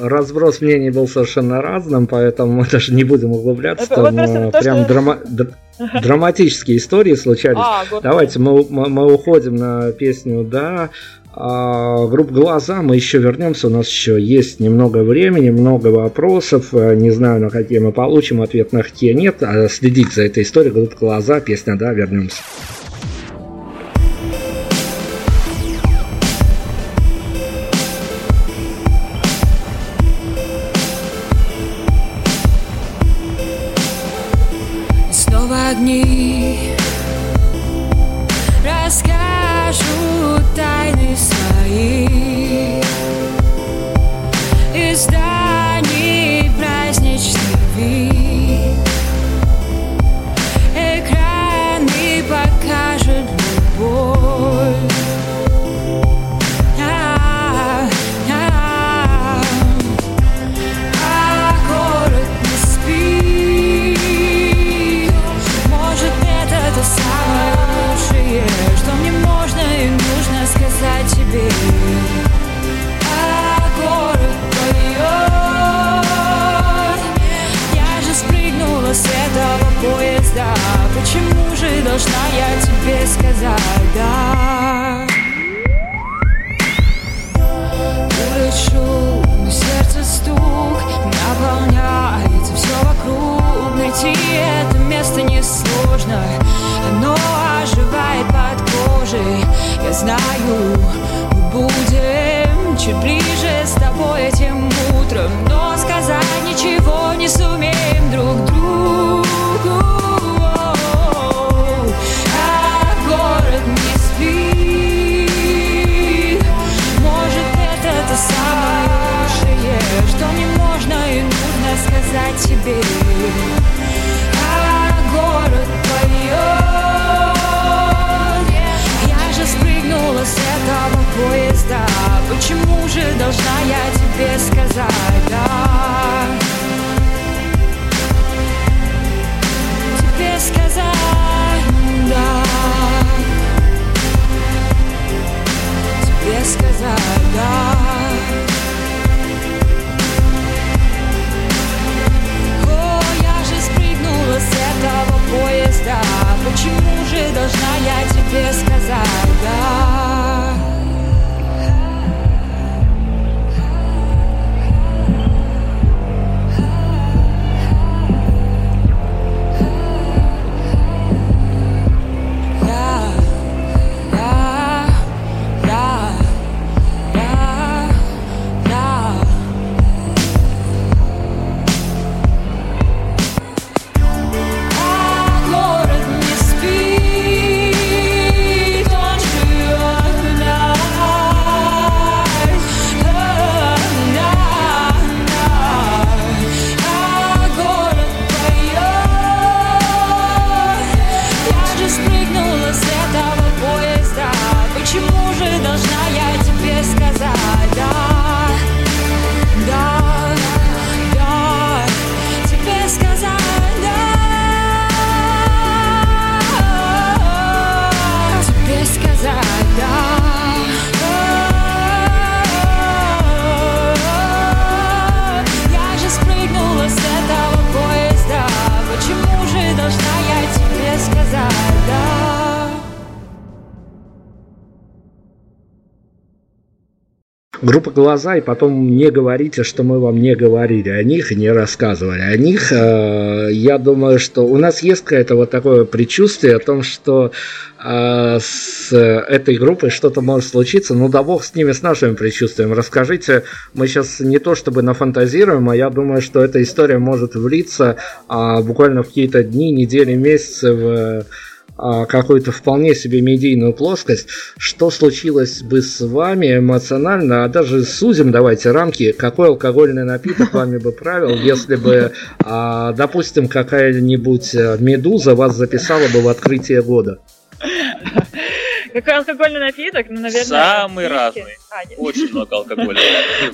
разброс мнений был совершенно разным, поэтому мы даже не будем углубляться. Это, там вот то, прям что... драматические истории случались. А, Давайте мы, мы, мы уходим на песню «Да». А, группа «Глаза», мы еще вернемся, у нас еще есть немного времени, много вопросов, э, не знаю, на какие мы получим ответ, на какие нет, а следить за этой историей, группа «Глаза», песня «Да», вернемся. Поезда Почему же должна я тебе сказать да? Улиц шум, сердце стук Наполняется все вокруг. Найти это место несложно Оно оживает под кожей. Я знаю, будем чуть ближе с тобой этим утром. Но сказать ничего не сумеем А город поет Я же спрыгнула с этого поезда Почему же должна я тебе сказать да? Тебе сказать да Тебе сказать да поезда Почему же должна я тебе сказать да? Группа «Глаза», и потом не говорите, что мы вам не говорили о них и не рассказывали о них. Э, я думаю, что у нас есть какое-то вот такое предчувствие о том, что э, с этой группой что-то может случиться. Ну да бог с ними, с нашими предчувствиями. Расскажите, мы сейчас не то чтобы нафантазируем, а я думаю, что эта история может влиться а, буквально в какие-то дни, недели, месяцы в какую-то вполне себе медийную плоскость, что случилось бы с вами эмоционально, а даже сузим давайте рамки, какой алкогольный напиток вами бы правил, если бы, а, допустим, какая-нибудь э, медуза вас записала бы в открытие года? Какой алкогольный напиток? Ну, наверное, Самый разный. А, Очень много алкоголя.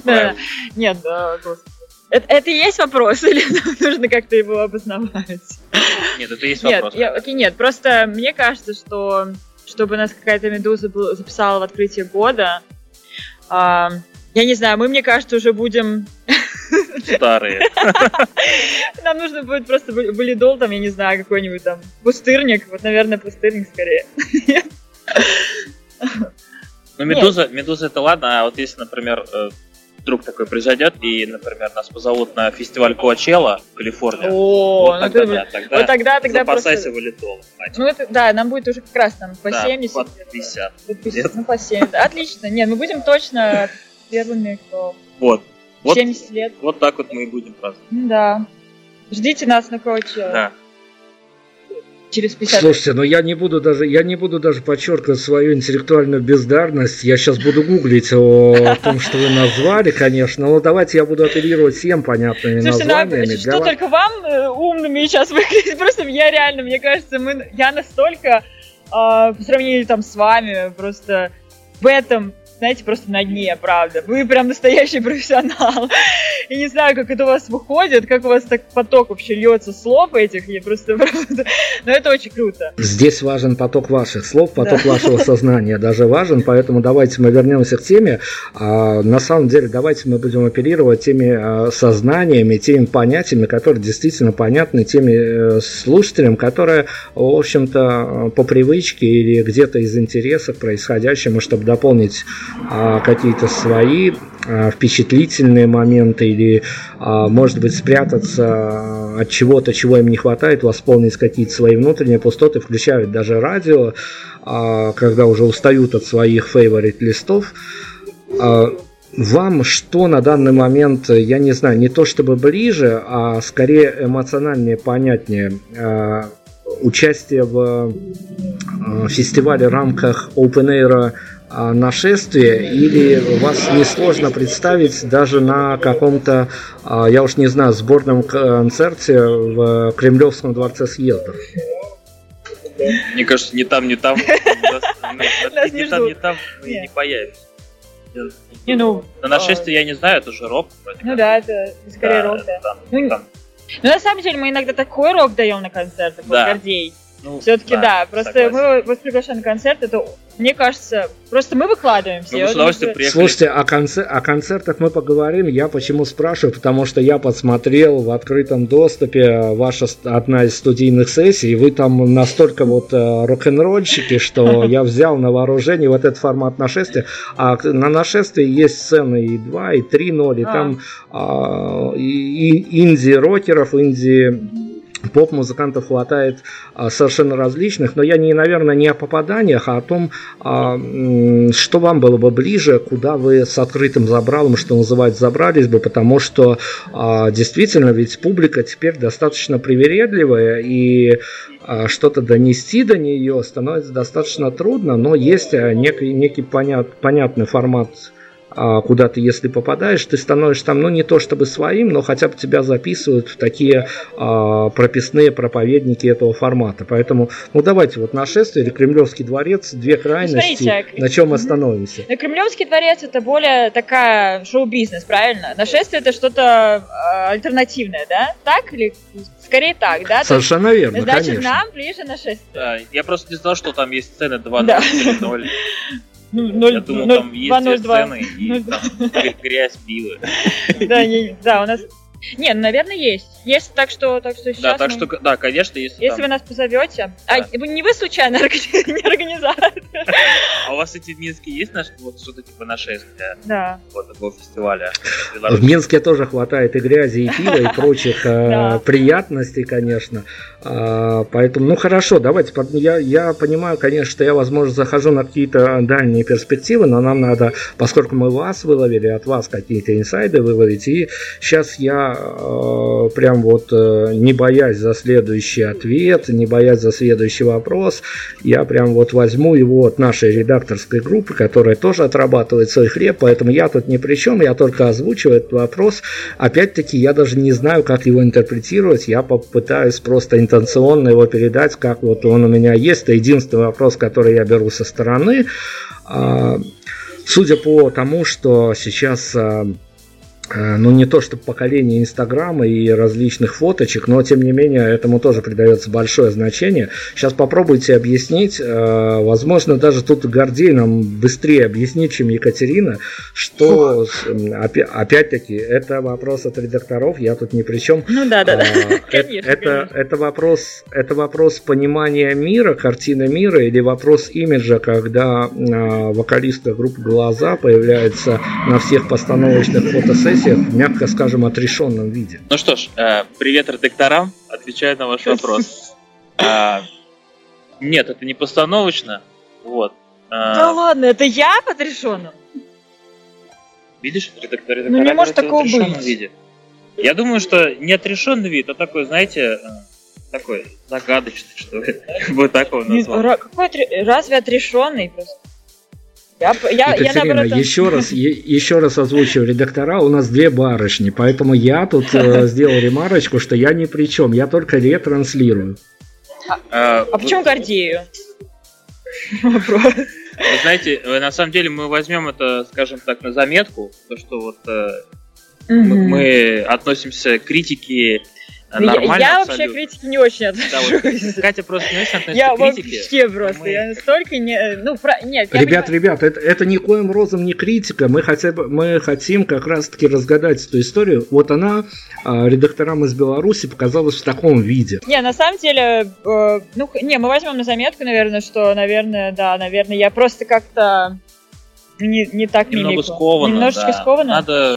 Нет, да, господи. Это, это и есть вопрос, или нужно как-то его обосновать? Нет, это и есть вопрос. Нет, я, окей, нет, просто мне кажется, что чтобы нас какая-то медуза был, записала в открытие года, а, я не знаю, мы, мне кажется, уже будем... Старые. Нам нужно будет просто валидол, там, я не знаю, какой-нибудь там пустырник. Вот, наверное, пустырник скорее. Ну, медуза, медуза это ладно, а вот если, например, э, вдруг такой произойдет, и, например, нас позовут на фестиваль Коачелла в Калифорнии. О, вот тогда, ну, да, тогда, вот тогда, тогда запасайся просто... валидолом. Ну, это, да, нам будет уже как раз там по да, 70. по 50. По 50 ну, по 70. Отлично. Нет, мы будем точно первыми, кто... Вот. Вот, 70 лет. Вот так вот мы и будем праздновать. Да. Ждите нас на Коачелло. Да через 50 Слушайте, но я не буду даже, я не буду даже подчеркивать свою интеллектуальную бездарность. Я сейчас буду гуглить о том, что вы назвали, конечно. Но давайте я буду апеллировать всем понятными Слушайте, ну, а названиями. Ну, что вас... только вам э, умными сейчас выглядит. Просто я реально, мне кажется, мы, я настолько э, по сравнению там с вами просто в этом знаете, просто на дне, правда. Вы прям настоящий профессионал. И не знаю, как это у вас выходит, как у вас так поток вообще льется слов этих, я просто. Но это очень круто. Здесь важен поток ваших слов, поток да. вашего сознания даже важен, поэтому давайте мы вернемся к теме. А, на самом деле, давайте мы будем оперировать теми а, сознаниями, теми понятиями, которые действительно понятны теми э, слушателям, которые, в общем-то, по привычке или где-то из интереса к происходящему, чтобы дополнить какие-то свои а, впечатлительные моменты или, а, может быть, спрятаться от чего-то, чего им не хватает, восполнить какие-то свои внутренние пустоты, включают даже радио, когда уже устают от своих фейворит листов. Вам что на данный момент, я не знаю, не то чтобы ближе, а скорее эмоциональнее, понятнее участие в фестивале в рамках Open Air а, нашествие, или вас несложно представить даже на каком-то, а, я уж не знаю, сборном концерте в Кремлевском дворце съездов? Мне кажется, ни там, ни там. Ни там, ни там не появится. Не, ну, на нашествие я не знаю, это же рок. Ну да, это скорее рок, да. Ну, ну, на самом деле, мы иногда такой рок даем на концертах, да. Гордей. Ну, Все-таки да, да. Просто согласен. мы вас приглашаем на концерт, это, мне кажется, просто мы выкладываемся. Мы с удовольствием приехали. Слушайте, о, концер- о концертах мы поговорим. Я почему спрашиваю? Потому что я подсмотрел в открытом доступе ваша одна из студийных сессий, и вы там настолько вот э, рок-н-ролльщики, что я взял на вооружение вот этот формат нашествия. А на нашествии есть сцены и 2, и 3 0, и а. там а, и инди-рокеров, инди поп-музыкантов хватает а, совершенно различных, но я не, наверное, не о попаданиях, а о том, а, что вам было бы ближе, куда вы с открытым забралом, что называется, забрались бы, потому что а, действительно ведь публика теперь достаточно привередливая, и что-то донести до нее становится достаточно трудно, но есть некий, некий понят, понятный формат куда ты, если попадаешь, ты становишься там, ну, не то чтобы своим, но хотя бы тебя записывают в такие а, прописные проповедники этого формата. Поэтому, ну, давайте вот нашествие или Кремлевский дворец, две крайности, ну, смотрите, на чем мы остановимся. Ну, Кремлевский дворец это более такая шоу-бизнес, правильно? Нашествие это что-то а, альтернативное, да? Так или скорее так, да? Совершенно верно, Значит, конечно. нам ближе нашествие. Да, я просто не знал, что там есть сцены 2 да. 0 ну, 0, Я думал, 0, там есть 2, 0, 2. сцены и 0, там грязь, пиво. Да, да, у нас Не, ну, наверное, есть. Есть, так что, так что сейчас. Да, так мы- что, да, конечно, если, Если там- вы нас позовете. А Да. вы- не вы случайно не организатор. А у вас эти в Минске есть наш, вот что-то типа нашествия Да. вот такого фестиваля? В Минске тоже хватает и грязи, и пива, и прочих э, приятностей, конечно. А, Поэтому, ну хорошо, давайте. Я, я понимаю, конечно, что я, возможно, захожу на какие-то дальние перспективы, но нам надо, поскольку мы вас выловили, от вас какие-то инсайды выловить. И сейчас я э, прям вот, э, не боясь за следующий ответ, не боясь за следующий вопрос, я прям вот возьму его от нашей редакторской группы, которая тоже отрабатывает свой хлеб, поэтому я тут ни при чем, я только озвучиваю этот вопрос. Опять-таки, я даже не знаю, как его интерпретировать, я попытаюсь просто интенционно его передать, как вот он у меня есть. Это единственный вопрос, который я беру со стороны. А, Судя по тому, что сейчас а, э, ну не то что поколение Инстаграма и различных фоточек, но тем не менее этому тоже придается большое значение. Сейчас попробуйте объяснить, э, возможно даже тут Гордей нам быстрее объяснит, чем Екатерина, что опять-таки это вопрос от редакторов, я тут ни при чем. Ну да, да, да. Э- Конечно, это, конечно. это вопрос, это вопрос понимания мира, картины мира или вопрос имиджа, когда а, вокалистка группы Глаза появляется на всех постановочных фотосессиях, мягко скажем, отрешенном виде. Ну что ж, э, привет редакторам, отвечаю на ваш вопрос. А, Нет, это не постановочно. Вот. А, Да ладно, это я подрешена? Видишь, редактор, Ну, не может такого быть. виде. Я думаю, что не отрешенный вид, а такой, знаете, э, такой загадочный, что ли. Вот так его назвал. Какой отре- разве отрешенный просто? Я, я, я Екатерина, наоборот... еще раз, е- еще раз озвучиваю редактора, у нас две барышни, поэтому я тут э, сделал ремарочку, что я ни при чем, я только ретранслирую. А, А вы- почему Гордею? Вопрос. Вы знаете, э, на самом деле мы возьмем это, скажем так, на заметку, то что вот э, мы, Мгм. мы относимся к критике э, Ну, Я- нормально Я вообще к абсолютно. критике не очень Да, вот отношусь. Катя просто не очень относится Я к критике. вообще просто, мы- я настолько не... Ну, про- нет, я Ребят, понимаю- ребят, это, это никоим розом не критика. Мы хотя бы мы хотим как раз-таки разгадать эту историю. Вот она а, редакторам из Беларуси показалась в таком виде. Не, на самом деле, э, ну, не, мы возьмем на заметку, наверное, что, наверное, да, наверное, я просто как-то не, не так Немного мимикла. сковано. Немножечко да. сковано? Надо.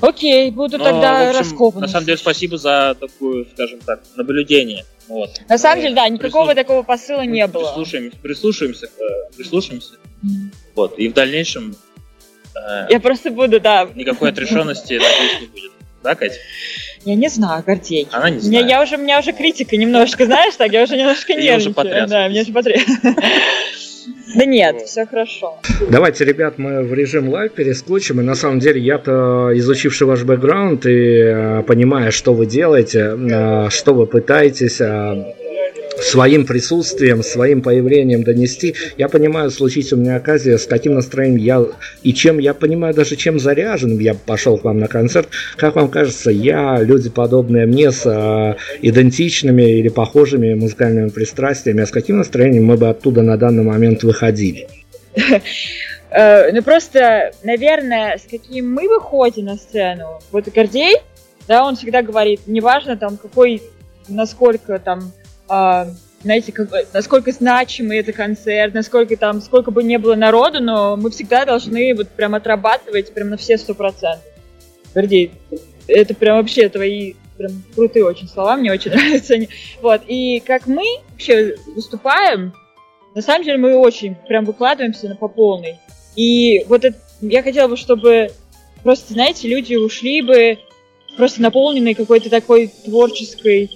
Окей, буду но, тогда общем, раскопана. На самом деле, спасибо за такую, скажем так, наблюдение. Вот. На самом деле, да, никакого прислуш- такого посыла не было. Прислушаемся, прислушаемся, к- прислушаемся. Вот. И в дальнейшем э, Я просто буду, да. никакой отрешенности, надеюсь, не будет. Да, Катя? Я не знаю, Гордей. Она не Я, знает. я уже, у меня уже критика немножко, знаешь, так, я уже немножко Ты уже нервничаю. потряс. Да, меня уже потряс. Да нет, все хорошо. Давайте, ребят, мы в режим live перескочим. И на самом деле я-то, изучивший ваш бэкграунд и э, понимая, что вы делаете, э, что вы пытаетесь э, своим присутствием, своим появлением донести, я понимаю, случись у меня оказия, с каким настроением я и чем, я понимаю даже, чем заряжен я пошел к вам на концерт. Как вам кажется, я, люди подобные мне с э, идентичными или похожими музыкальными пристрастиями, а с каким настроением мы бы оттуда на данный момент выходили? Э, ну просто, наверное, с каким мы выходим на сцену, вот Гордей, да, он всегда говорит, неважно там какой, насколько там, а, знаете, как, насколько значимый это концерт, насколько там, сколько бы не было народу, но мы всегда должны вот прям отрабатывать прям на все сто процентов. Гордей, это прям вообще твои прям крутые очень слова, мне очень нравятся они. Вот, и как мы вообще выступаем, на самом деле мы очень прям выкладываемся на по полной. И вот это, я хотела бы, чтобы просто, знаете, люди ушли бы просто наполненные какой-то такой творческой,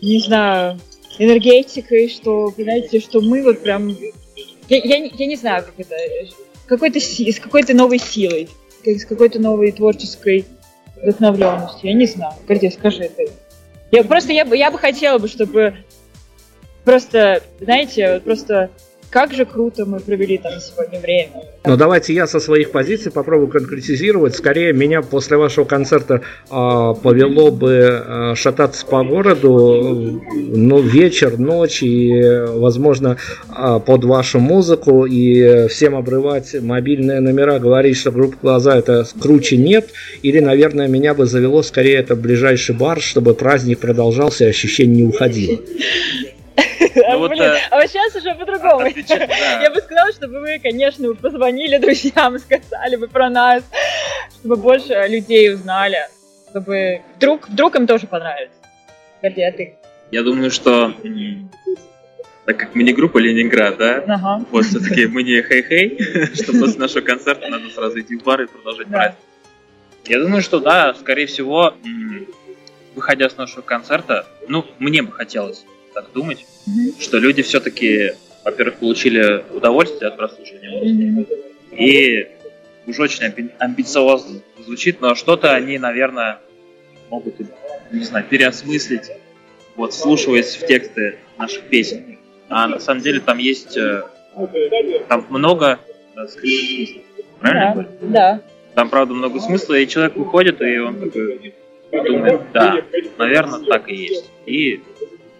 не знаю, энергетикой, что, знаете, что мы вот прям... Я, я, я не знаю, как это... Какой-то, с какой-то новой силой, как- с какой-то новой творческой вдохновленностью. Я не знаю. Гордей, скажи это. Я просто, я бы, я бы хотела бы, чтобы просто, знаете, вот просто как же круто мы провели там сегодня время. Ну давайте я со своих позиций попробую конкретизировать. Скорее меня после вашего концерта э, повело бы э, шататься по городу, ну вечер, ночь и, возможно, э, под вашу музыку и всем обрывать мобильные номера, говорить, что группа глаза это круче нет, или, наверное, меня бы завело скорее это ближайший бар, чтобы праздник продолжался и ощущение не уходило. Ну, вот, Блин, э... а вот сейчас уже по-другому. Я бы сказала, чтобы вы, конечно, позвонили друзьям, сказали бы про нас, чтобы больше людей узнали, чтобы вдруг, вдруг им тоже понравится. Горди, а ты? Я думаю, что так как мы не группа Ленинград, да, ага. вот все-таки мы не хей-хей, что после нашего концерта надо сразу идти в бар и продолжать да. праздник. Я думаю, что да, скорее всего, выходя с нашего концерта, ну, мне бы хотелось так думать, mm-hmm. что люди все-таки, во-первых, получили удовольствие от прослушивания музыки, mm-hmm. и уж очень амби- амбициозно звучит, но что-то они, наверное, могут, не знаю, переосмыслить, вот, слушаясь в тексты наших песен. А на самом деле там есть, э, там много скрытых смыслов. Правильно да, Да. Там, правда, много смысла, и человек выходит, и он такой думает, да, наверное, так и есть. И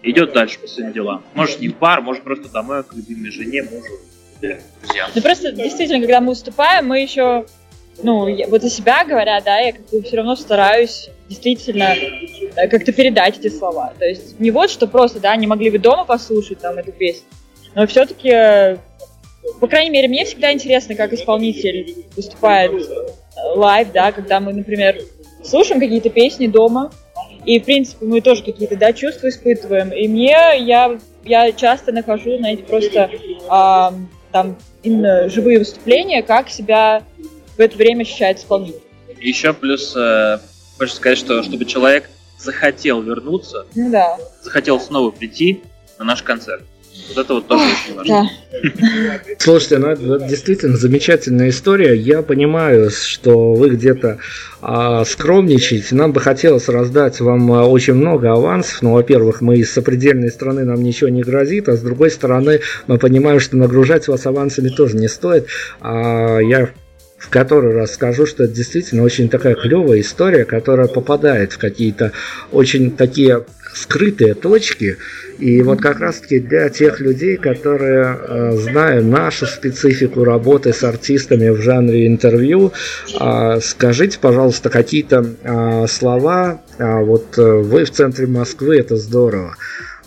идет дальше по своим делам. Может, не в бар, может, просто домой к любимой жене, мужу, друзьям. Ну, просто, действительно, когда мы выступаем, мы еще, ну, я, вот за себя говоря, да, я как бы все равно стараюсь действительно э, как-то передать эти слова. То есть не вот, что просто, да, не могли бы дома послушать там эту песню, но все-таки, э, по крайней мере, мне всегда интересно, как исполнитель выступает э, live, да, когда мы, например, слушаем какие-то песни дома, и, в принципе, мы тоже какие-то, да, чувства испытываем. И мне, я, я часто нахожу, знаете, просто а, там именно живые выступления, как себя в это время ощущает исполнитель. Еще плюс, э, хочется сказать, что чтобы человек захотел вернуться, ну, да. захотел снова прийти на наш концерт. Вот это вот тоже очень важно. Да. Слушайте, ну это действительно замечательная история. Я понимаю, что вы где-то а, скромничаете. Нам бы хотелось раздать вам а, очень много авансов. Ну, во-первых, мы из сопредельной страны, нам ничего не грозит, а с другой стороны, мы понимаем, что нагружать вас авансами тоже не стоит. А, я в который раз скажу, что это действительно очень такая клевая история, которая попадает в какие-то очень такие скрытые точки. И вот как раз-таки для тех людей, которые, э, зная нашу специфику работы с артистами в жанре интервью, э, скажите, пожалуйста, какие-то э, слова. Вот вы в центре Москвы, это здорово.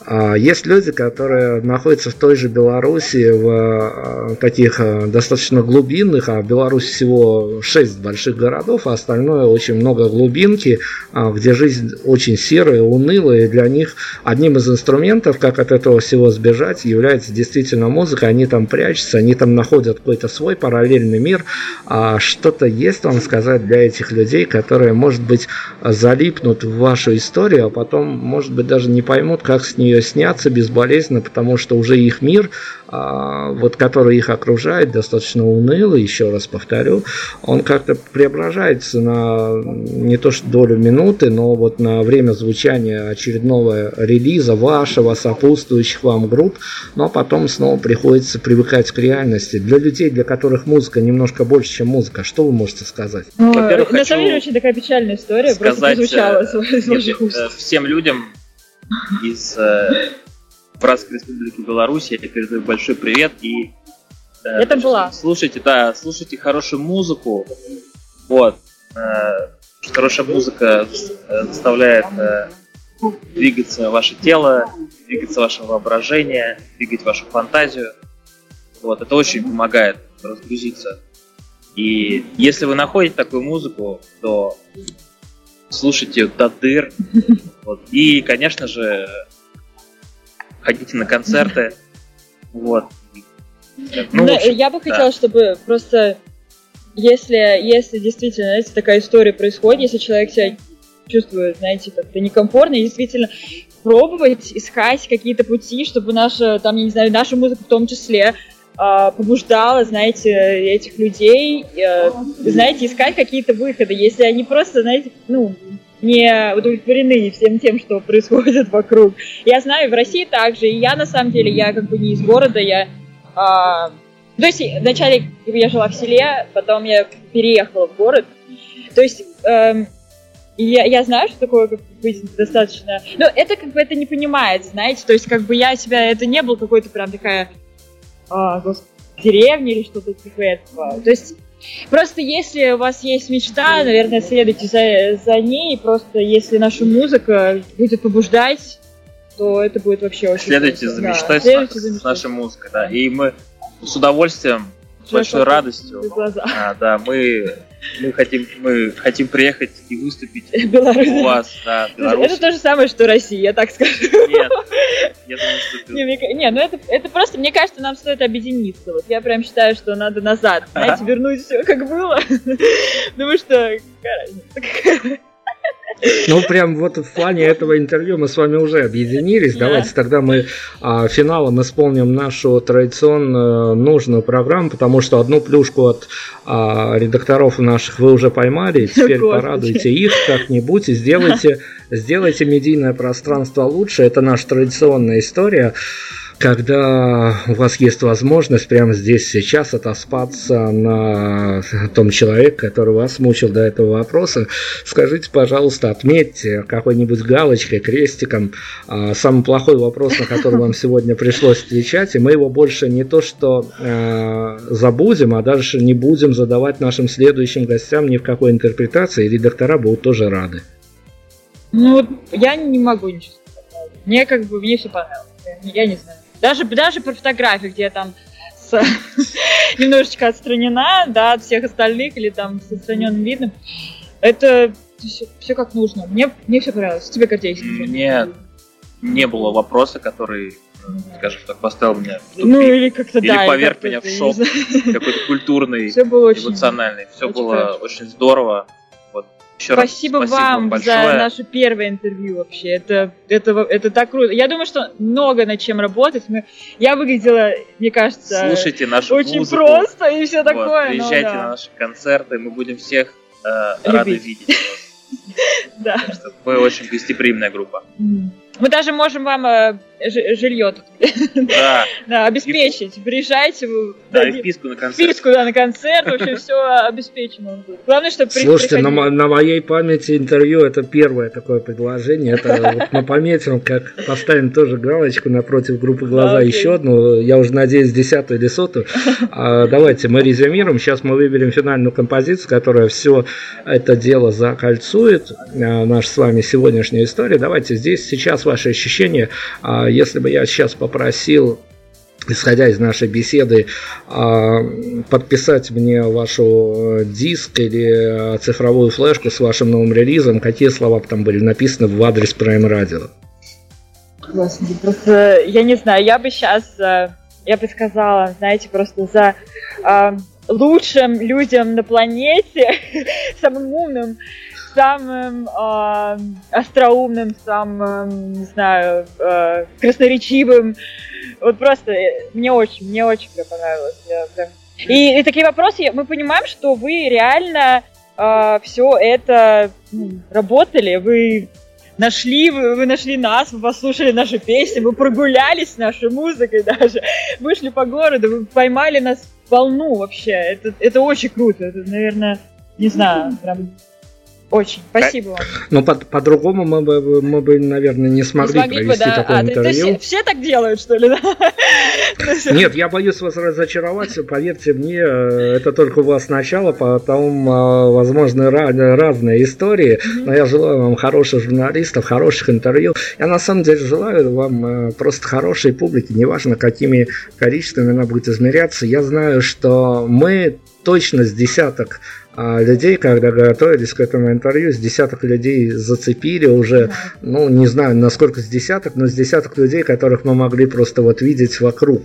А, есть люди, которые находятся в той же Беларуси, в а, таких а, достаточно глубинных, а в Беларуси всего 6 больших городов, а остальное очень много глубинки, где жизнь очень серая, унылая, и для них одним из инструментов, как от этого всего сбежать, является действительно музыка. Они там прячутся, они там находят какой-то свой параллельный мир. Что-то есть вам сказать для этих людей, которые, может быть, залипнут в вашу историю, а потом, может быть, даже не поймут, как с ней нее снятся безболезненно, потому что уже их мир, а, вот который их окружает, достаточно унылый, еще раз повторю, он как-то преображается на не то что долю минуты, но вот на время звучания очередного релиза вашего, сопутствующих вам групп, но потом снова приходится привыкать к реальности. Для людей, для которых музыка немножко больше, чем музыка, что вы можете сказать? Ну, на самом деле очень такая печальная история, сказать, просто прозвучала э, всем людям, из э, Братской Республики Беларусь. Я передаю большой привет и э, это была. Слушайте, да, слушайте хорошую музыку. Вот. Э, хорошая музыка э, заставляет э, двигаться ваше тело, двигаться ваше воображение, двигать вашу фантазию. Вот, это очень помогает разгрузиться. И если вы находите такую музыку, то слушайте до дыр. Вот. И, конечно же, ходите на концерты. Вот. Ну, да, общем, я бы хотела, да. чтобы просто, если, если действительно, знаете, такая история происходит, если человек себя чувствует, знаете, как-то некомфортно, и действительно пробовать искать какие-то пути, чтобы наша, там, я не знаю, наша музыка в том числе побуждала, знаете, этих людей, э, знаете, искать какие-то выходы. Если они просто, знаете, ну, не удовлетворены всем тем, что происходит вокруг. Я знаю, в России также, и я на самом деле, я как бы не из города, я А, то есть вначале я жила в селе, потом я переехала в город. То есть эм, я, я знаю, что такое как быть достаточно... Но это как бы это не понимает, знаете. То есть как бы я себя... Это не был какой-то прям такая... А, деревня или что-то типа этого. То есть Просто если у вас есть мечта, наверное, следуйте за, за ней. Просто если наша музыка будет побуждать, то это будет вообще очень Следуйте за мечтой, да, с, следуйте за мечтой. с нашей музыкой, да. И мы с удовольствием, с большой радостью, а, да, мы мы хотим, мы хотим приехать и выступить Беларусь. у вас, да, Беларусь. Это то же самое, что Россия, я так скажу. Нет, я думаю, что... Не, мне, не ну это, это просто, мне кажется, нам стоит объединиться. Вот я прям считаю, что надо назад, знаете, вернуть все как было. Потому что, ну, прям вот в плане этого интервью мы с вами уже объединились. Давайте тогда мы а, финалом исполним нашу традиционную нужную программу, потому что одну плюшку от а, редакторов наших вы уже поймали. Теперь Господи. порадуйте их как-нибудь и сделайте, сделайте медийное пространство лучше. Это наша традиционная история когда у вас есть возможность прямо здесь сейчас отоспаться на том человеке, который вас мучил до этого вопроса, скажите, пожалуйста, отметьте какой-нибудь галочкой, крестиком а, самый плохой вопрос, на который вам сегодня пришлось отвечать, и мы его больше не то что э, забудем, а даже не будем задавать нашим следующим гостям ни в какой интерпретации, и редактора будут тоже рады. Ну, я не могу ничего сказать. Мне как бы, мне все понравилось. Я не знаю. Даже, даже по фотографии, где там с, немножечко отстранена, да, от всех остальных, или там с отстраненным видом, это все, все как нужно. Мне, мне все понравилось. Тебе, Гордей, Мне не было вопроса, который скажем так, поставил меня в тупик, Ну, или как-то, или да. поверг меня в шок, какой-то культурный, все было очень, эмоциональный. Все очень было хорошо. очень здорово. Еще спасибо, раз, спасибо вам большое. за наше первое интервью вообще. Это, это, это так круто. Я думаю, что много над чем работать. Мы, я выглядела, мне кажется, Слушайте нашу очень музыку. просто и все такое. Вот, приезжайте ну, да. на наши концерты, мы будем всех э, рады видеть. Да. Мы очень гостеприимная группа. Мы даже можем вам э, жилье тут да. да, обеспечить. И... Приезжайте. Да, и вписку на концерт. Вписку, да, на концерт. Вообще все обеспечим. Главное, чтобы Слушайте, на, на моей памяти интервью это первое такое предложение. Это вот мы пометим, как поставим тоже галочку напротив группы «Глаза» да, еще одну. Я уже надеюсь, десятую или сотую. А, давайте мы резюмируем. Сейчас мы выберем финальную композицию, которая все это дело закольцует. А, наша с вами сегодняшняя история. Давайте здесь сейчас ваши ощущения. А, если бы я сейчас попросил исходя из нашей беседы, а, подписать мне вашу э, диск или э, цифровую флешку с вашим новым релизом, какие слова там были написаны в адрес Prime Radio? Господи, просто я не знаю, я бы сейчас, э, я бы сказала, знаете, просто за лучшим людям на планете, самым умным, самым э, остроумным, самым, не знаю, э, красноречивым. Вот просто э, мне очень, мне очень понравилось. Я прям... и, и такие вопросы, мы понимаем, что вы реально э, все это ну, работали, вы нашли, вы, вы нашли нас, вы послушали наши песни, вы прогулялись с нашей музыкой даже, вышли по городу, вы поймали нас волну вообще. Это, это очень круто. Это, наверное, не знаю, прям очень. Спасибо вам. Но по- по-другому мы бы, мы бы, наверное, не смогли, не смогли провести бы, да. такое а, интервью. Ты, ты, все так делают, что ли? Нет, я боюсь вас разочаровать. Поверьте мне, это только у вас начало, потом, а, возможно, разные истории. Но я желаю вам хороших журналистов, хороших интервью. Я на самом деле желаю вам просто хорошей публики, неважно, какими количествами она будет измеряться. Я знаю, что мы точно с десяток а людей, когда готовились к этому интервью, с десяток людей зацепили уже, ну, не знаю, насколько с десяток, но с десяток людей, которых мы могли просто вот видеть вокруг.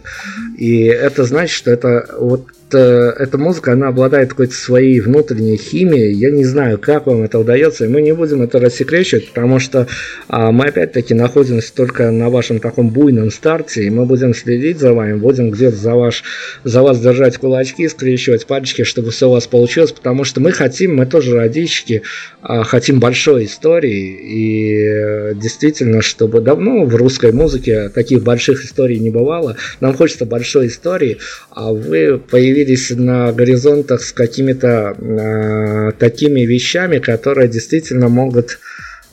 И это значит, что это вот эта музыка, она обладает какой-то своей внутренней химией. Я не знаю, как вам это удается, и мы не будем это рассекречивать, потому что а, мы опять-таки находимся только на вашем таком буйном старте, и мы будем следить за вами, будем где-то за, ваш, за вас держать кулачки, скрещивать пальчики, чтобы все у вас получилось, потому что мы хотим, мы тоже родички, а, хотим большой истории, и э, действительно, чтобы давно в русской музыке таких больших историй не бывало, нам хочется большой истории, а вы появились на горизонтах с какими-то э, такими вещами, которые действительно могут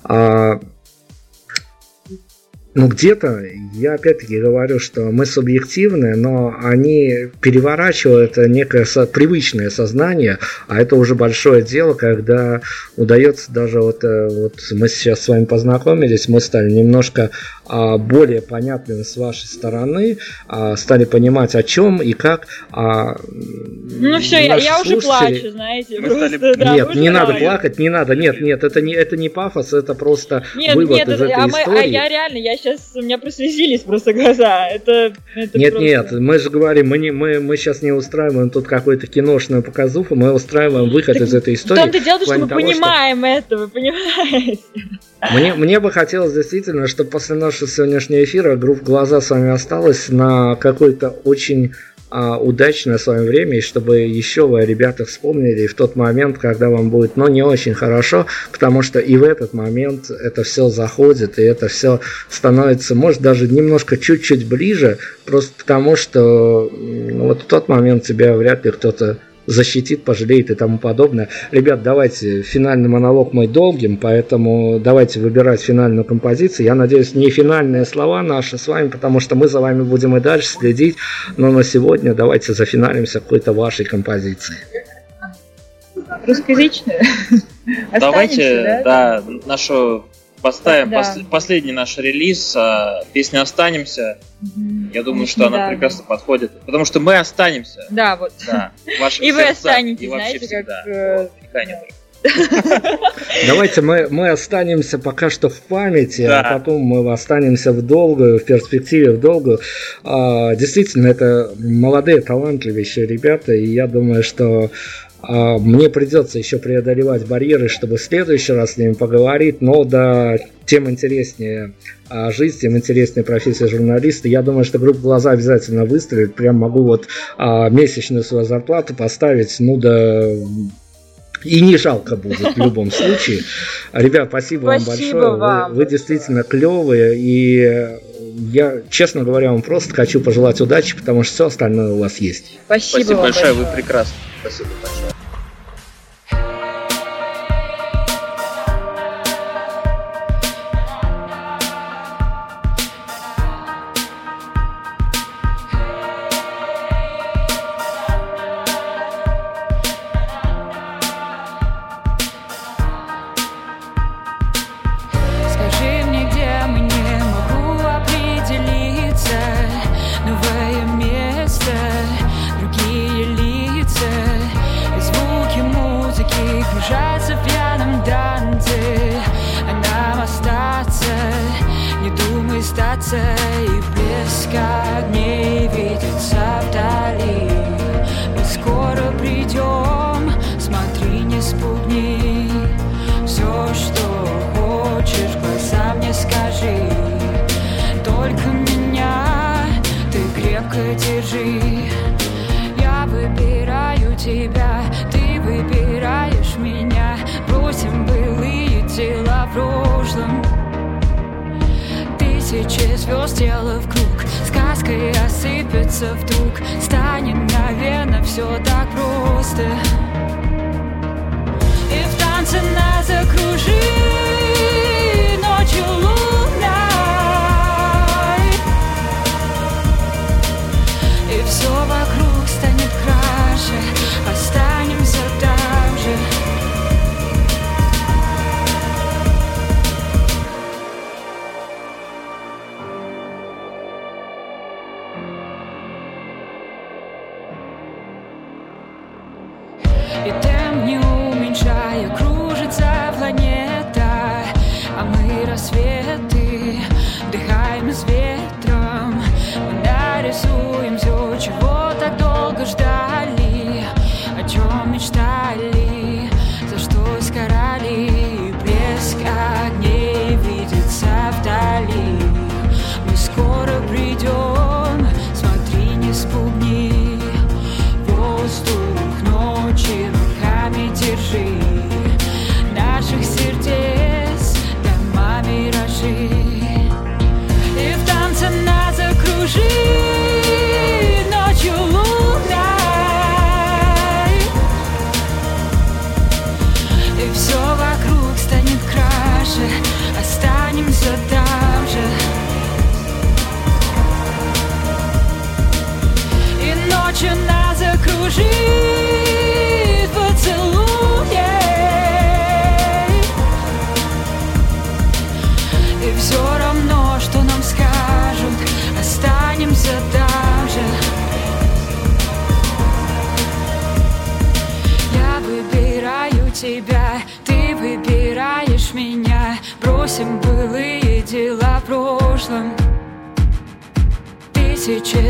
э, ну, где-то, я опять-таки говорю, что мы субъективны, но они переворачивают некое со- привычное сознание, а это уже большое дело, когда удается даже вот, э, вот мы сейчас с вами познакомились, мы стали немножко более понятным с вашей стороны, а, стали понимать о чем и как. А, ну все, я, я уже плачу, знаете. Просто, стали... да, нет, не надо плакать, не надо, нет, нет, это не, это не пафос, это просто нет, вывод нет, из это, этой а истории. Мы, а я реально, я сейчас, у меня прослезились просто глаза. Это, это нет, просто... нет, мы же говорим, мы, не, мы, мы сейчас не устраиваем тут какую-то киношную показуху, мы устраиваем выход так, из этой истории. В том-то дело, что мы того, понимаем что... это, вы понимаете. Мне, мне бы хотелось действительно, чтобы после нашего сегодняшнего эфира группа «Глаза» с вами осталась на какой-то очень а, удачное свое время, и чтобы еще вы, ребята, вспомнили в тот момент, когда вам будет, ну, не очень хорошо, потому что и в этот момент это все заходит, и это все становится, может, даже немножко чуть-чуть ближе, просто потому что ну, вот в тот момент тебя вряд ли кто-то защитит, пожалеет и тому подобное. Ребят, давайте, финальный монолог мой долгим, поэтому давайте выбирать финальную композицию. Я надеюсь, не финальные слова наши с вами, потому что мы за вами будем и дальше следить, но на сегодня давайте зафиналимся какой-то вашей композицией. Русскоязычная? Давайте, да, нашу поставим да. пос, последний наш релиз, а, песня «Останемся». Я думаю, что она да, прекрасно подходит, потому что мы останемся. Да, вот. Да, и вы останетесь, и знаете, всегда. как... Э, Давайте мы, мы останемся пока что в памяти, а да. а потом мы останемся в долгую, в перспективе в долгую. А, действительно, это молодые, талантливейшие ребята, и я думаю, что мне придется еще преодолевать барьеры, чтобы в следующий раз с ними поговорить, но да, тем интереснее а, жизнь, тем интереснее профессия журналиста. Я думаю, что группа «Глаза» обязательно выстрелит. Прям могу вот а, месячную свою зарплату поставить, ну да и не жалко будет в любом случае. Ребят, спасибо, спасибо вам большое. Вам. Вы, вы действительно клевые. И я, честно говоря, вам просто хочу пожелать удачи, потому что все остальное у вас есть. Спасибо, спасибо большое, большое, вы прекрасны. Спасибо большое.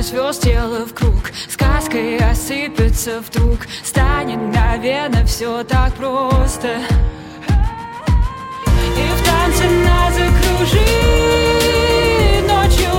Звезд тело в круг. Сказкой осыпется вдруг. Станет, наверное, все так просто. И в танце нас закружит Ночью